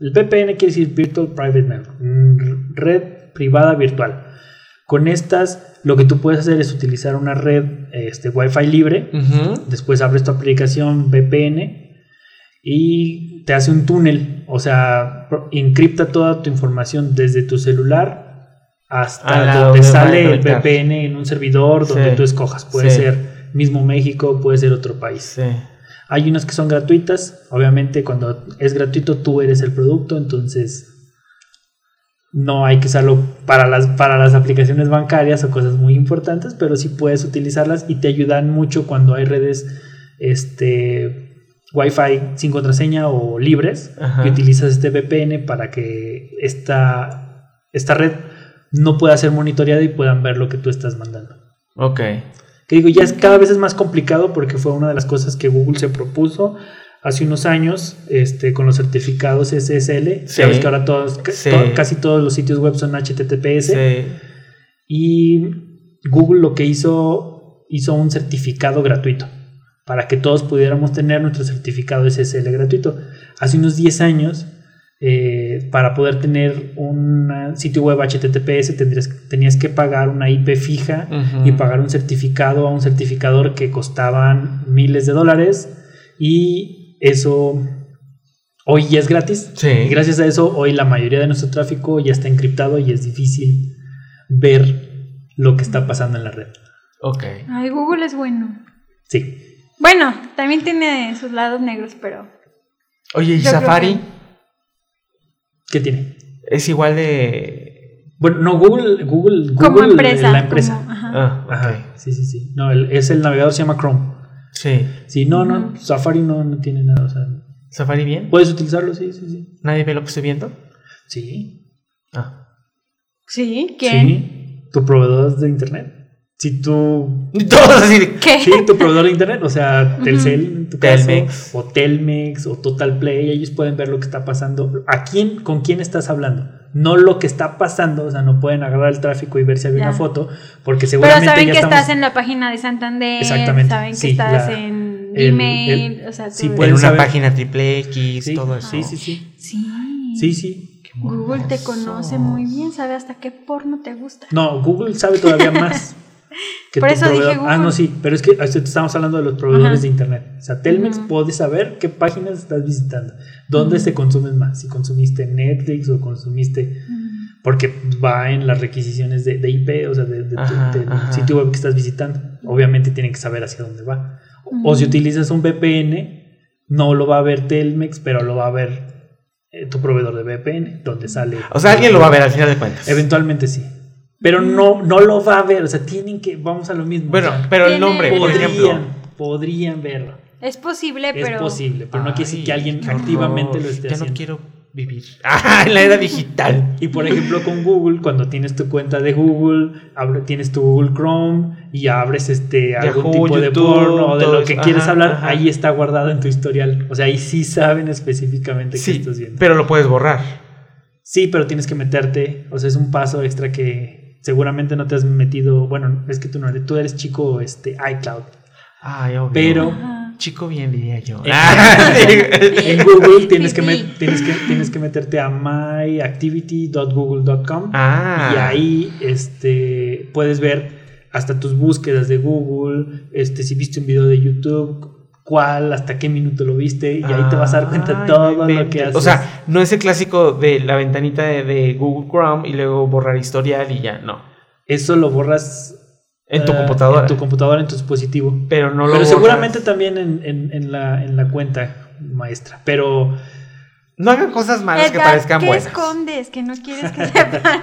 el VPN quiere decir Virtual Private Network, red privada virtual. Con estas, lo que tú puedes hacer es utilizar una red este, Wi-Fi libre. Después abres tu aplicación VPN y te hace un túnel. O sea, encripta toda tu información desde tu celular hasta donde sale el. VPN en un servidor donde Sí, tú escojas. Puede sí. ser mismo México, puede ser otro país. Sí. Hay unas que son gratuitas. Obviamente, cuando es gratuito, tú eres el producto, entonces no hay que usarlo para las, para las aplicaciones bancarias o cosas muy importantes, pero sí puedes utilizarlas y te ayudan mucho cuando hay redes este, Wi-Fi sin contraseña o libres Ajá. y utilizas este VPN para que esta, esta red no pueda ser monitoreada y puedan ver lo que tú estás mandando. Ok. Que digo, ya es cada vez es más complicado porque fue una de las cosas que Google se propuso hace unos años este, con los certificados SSL. Sí. Sabes que ahora todos, ca- Sí. to- casi todos los sitios web son HTTPS. Sí. Y Google lo que hizo, hizo un certificado gratuito para que todos pudiéramos tener nuestro certificado SSL gratuito. Hace unos 10 años, eh, para poder tener un sitio web HTTPS, tendrías, tenías que pagar una IP fija y pagar un certificado a un certificador que costaban miles de dólares y eso hoy ya es gratis. Sí. Y gracias a eso hoy la mayoría de nuestro tráfico ya está encriptado y es difícil ver lo que está pasando en la red. Ok. ay, Google es bueno. Sí. Bueno, también tiene sus lados negros, pero Oye, ¿y Yo creo Safari? ¿Qué tiene? Es igual de. Bueno, no, Google, Google, Google como empresa. la empresa. como- ajá. Ah. Ajá, sí, sí, sí. No, el- es el navegador se llama Chrome. Sí. Sí, no, no. Safari no, no tiene nada. O sea, ¿Safari bien? puedes utilizarlo, sí, sí, sí. ¿Nadie ve lo que estoy viendo? Sí. Ah. Sí, ¿quién? Sí. Tu proveedor de internet. Si tú Y Todos así. ¿Qué? Sí, tu proveedor de internet, o sea, Telcel en tu caso, Telmex. o Telmex, o Total Play, ellos pueden ver lo que está pasando. ¿A quién, con quién estás hablando? No lo que está pasando, o sea, no pueden agarrar el tráfico y ver si había Ya. una foto, porque Pero seguramente saben ya que estamos... estás en la página de Santander, Exactamente, saben que sí, estás la- en el- o sea, sí, pueden En una saber- página triple X, Sí, todo eso. sí, sí, sí, Sí. sí, sí. Google te conoce muy bien, sabe hasta qué porno te gusta. No, Google sabe todavía más. Que Por eso dije. Ah, no, sí, pero es que estamos hablando de los proveedores Ajá. de internet. O sea, Telmex puede saber qué páginas estás visitando, dónde se consumen más, si consumiste Netflix o consumiste porque va en las requisiciones de, de IP, o sea, de- de del ajá. sitio web que estás visitando. Obviamente tienen que saber hacia dónde va. O Ujú. si utilizas un VPN, no lo va a ver Telmex, pero lo va a ver eh, tu proveedor de VPN, donde sale. O sea, alguien lo va a ver al final de cuentas. Eventualmente sí. Pero no, no lo va a ver, o sea, tienen que, vamos a lo mismo. Bueno, o sea, pero el nombre, por podrían, ejemplo. podrían verlo. Es posible, Es pero posible, pero no quiere decir que alguien qué activamente lo esté Ya haciendo. no quiero vivir. Ah, en la era digital. Y por ejemplo con Google, cuando tienes tu cuenta de Google, abre- tienes tu Google Chrome y abres este algún tipo de porno o de lo eso. que quieres Ajá, hablar, ajá. ahí está guardado en tu historial. O sea, ahí sí saben específicamente qué Sí, estás viendo. pero lo puedes borrar. Sí, pero tienes que meterte, o sea, es un paso extra que seguramente no te has metido, bueno, es que tú no eres, tú eres chico este iCloud, Ay, obvio. pero Ajá. chico bien, diría yo. En- Ah. En Google tienes que, tienes, que, tienes que meterte a myactivity.google.com Ah. y ahí este, puedes ver hasta tus búsquedas de Google, este, si viste un video de YouTube, cuál, hasta qué minuto lo viste y ahí te vas a dar cuenta de todo no lo que haces. O sea, no es el clásico de la ventanita de, de Google Chrome y luego borrar historial y ya, no. eso lo borras En tu eh, computadora. En tu computadora, en tu dispositivo. pero no lo Pero borras. seguramente también en, en- en la, en la cuenta maestra. Pero No hagan cosas malas que parezcan ¿qué buenas. escondes? Que no quieres que sepan.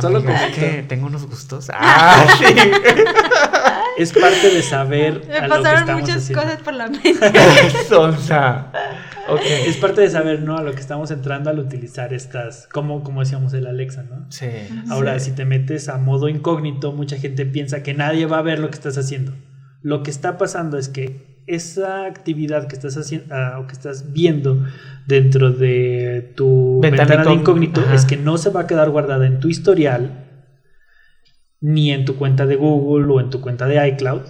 solo Amiga, que tengo unos gustos. Ah, sí. Es parte de saber Me a lo que pasaron estamos muchas haciendo. cosas por la mente. Sonsa. Ok. Es parte de saber, ¿no? A lo que estamos entrando al utilizar estas, como, como decíamos el Alexa, ¿no? Sí. Ahora, sí. si te metes a modo incógnito, mucha gente piensa que nadie va a ver lo que estás haciendo. Lo que está pasando es que esa actividad que estás haciendo o que estás viendo dentro de tu Ventana ventana, de incógnito, incógnito ajá. es que no se va a quedar guardada en tu historial ni en tu cuenta de Google o en tu cuenta de iCloud.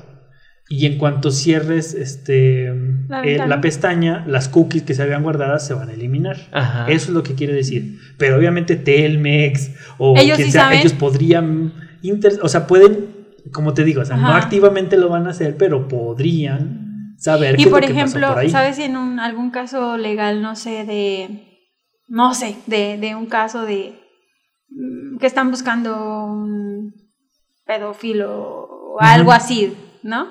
Y en cuanto cierres este, La eh, la pestaña, las cookies que se habían guardadas se van a eliminar. Ajá. Eso es lo que quiere decir. Pero obviamente Telmex o Ellos quien sí sea, saben. ellos podrían, inter- o sea, pueden, como te digo, o sea, no activamente lo van a hacer, pero podrían saber Y qué por es lo que pasó ejemplo, por ahí. ¿sabes si en un, algún caso legal, no sé, de, no sé, de, de un caso de mm, que están buscando un pedófilo o algo así, ¿no?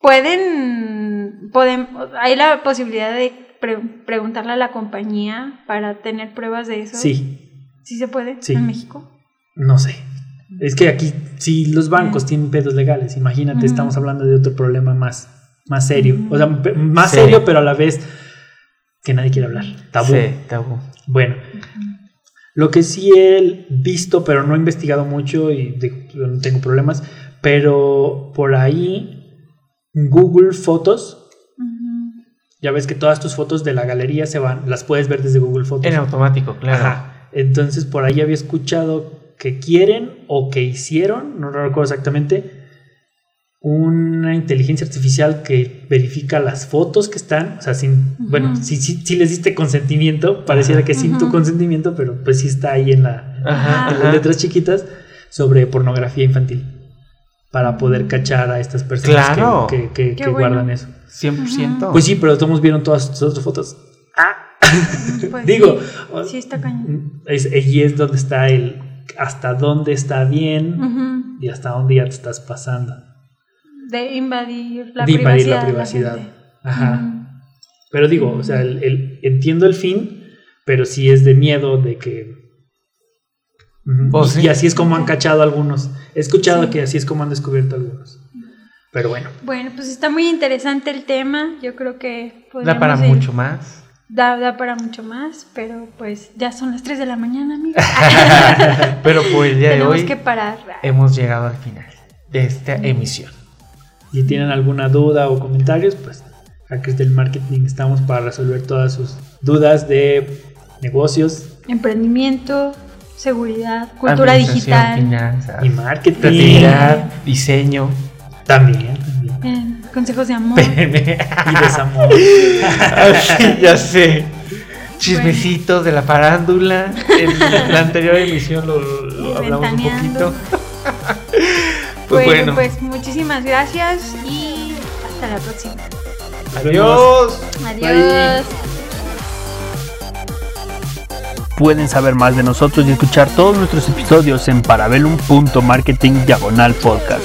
Pueden, pueden, hay la posibilidad de pre- preguntarle a la compañía para tener pruebas de eso. Sí, ¿Sí se puede Sí. en México? no sé. Es que aquí, si los bancos tienen pedos legales, imagínate, estamos hablando de otro problema más, más serio. O sea, más Sí. serio, pero a la vez que nadie quiere hablar. Tabú. Sí, tabú. Bueno, lo que sí he visto, pero no he investigado mucho y no tengo problemas, pero por ahí Google Fotos, ya ves que todas tus fotos de la galería se van, las puedes ver desde Google Fotos. En automático, claro. Ajá. Entonces por ahí había escuchado que quieren o que hicieron, no recuerdo exactamente, una inteligencia artificial que verifica las fotos que están, o sea, sin, bueno, si, si, si les diste consentimiento, pareciera que sin tu consentimiento, pero pues sí está ahí en, la, Ajá, en ajá. las letras chiquitas sobre pornografía infantil para poder cachar a estas personas que- Claro. que, que- Qué que bueno. guardan eso. 100%. Pues sí, pero todos vieron todas tus otras fotos. Pues Digo, sí, sí está cañón. es, y es donde está el hasta dónde está bien y hasta dónde ya te estás pasando. De invadir la de invadir privacidad. la privacidad. Ajá. Pero digo, o sea, el, el- entiendo el fin, pero sí es de miedo de que. Pues y, sí. y así es como han cachado algunos. He escuchado Sí. que así es como han descubierto algunos. Pero bueno, Bueno, pues está muy interesante el tema. Yo creo que da para ir- mucho más. Da, da para mucho más, pero pues ya son las 3 de la mañana, amigos. Pero por el día de Tenemos hoy que parar. hemos llegado al final de esta emisión. Si tienen alguna duda o comentarios, pues Hackers del Marketing estamos para resolver todas sus dudas de negocios Emprendimiento, seguridad, cultura digital, finanzas, y marketing. creatividad, diseño. También, también. eh, consejos de amor. Y desamor. Así, ya sé. Chismecitos de la farándula. En la anterior emisión lo, lo hablamos un poquito. pues bueno, bueno, pues muchísimas gracias y hasta la próxima. adiós. Adiós. Pueden saber más de nosotros y escuchar todos nuestros episodios en parabellum.marketing diagonal podcast.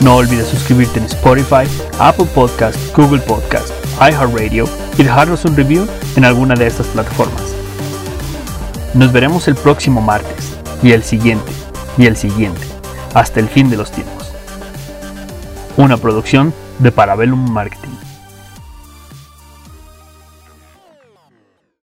No olvides suscribirte en Spotify, Apple Podcast, Google Podcast, iHeartRadio y dejarnos un review en alguna de estas plataformas. Nos veremos el próximo martes y el siguiente y el siguiente hasta el fin de los tiempos. Una producción de Parabellum Marketing.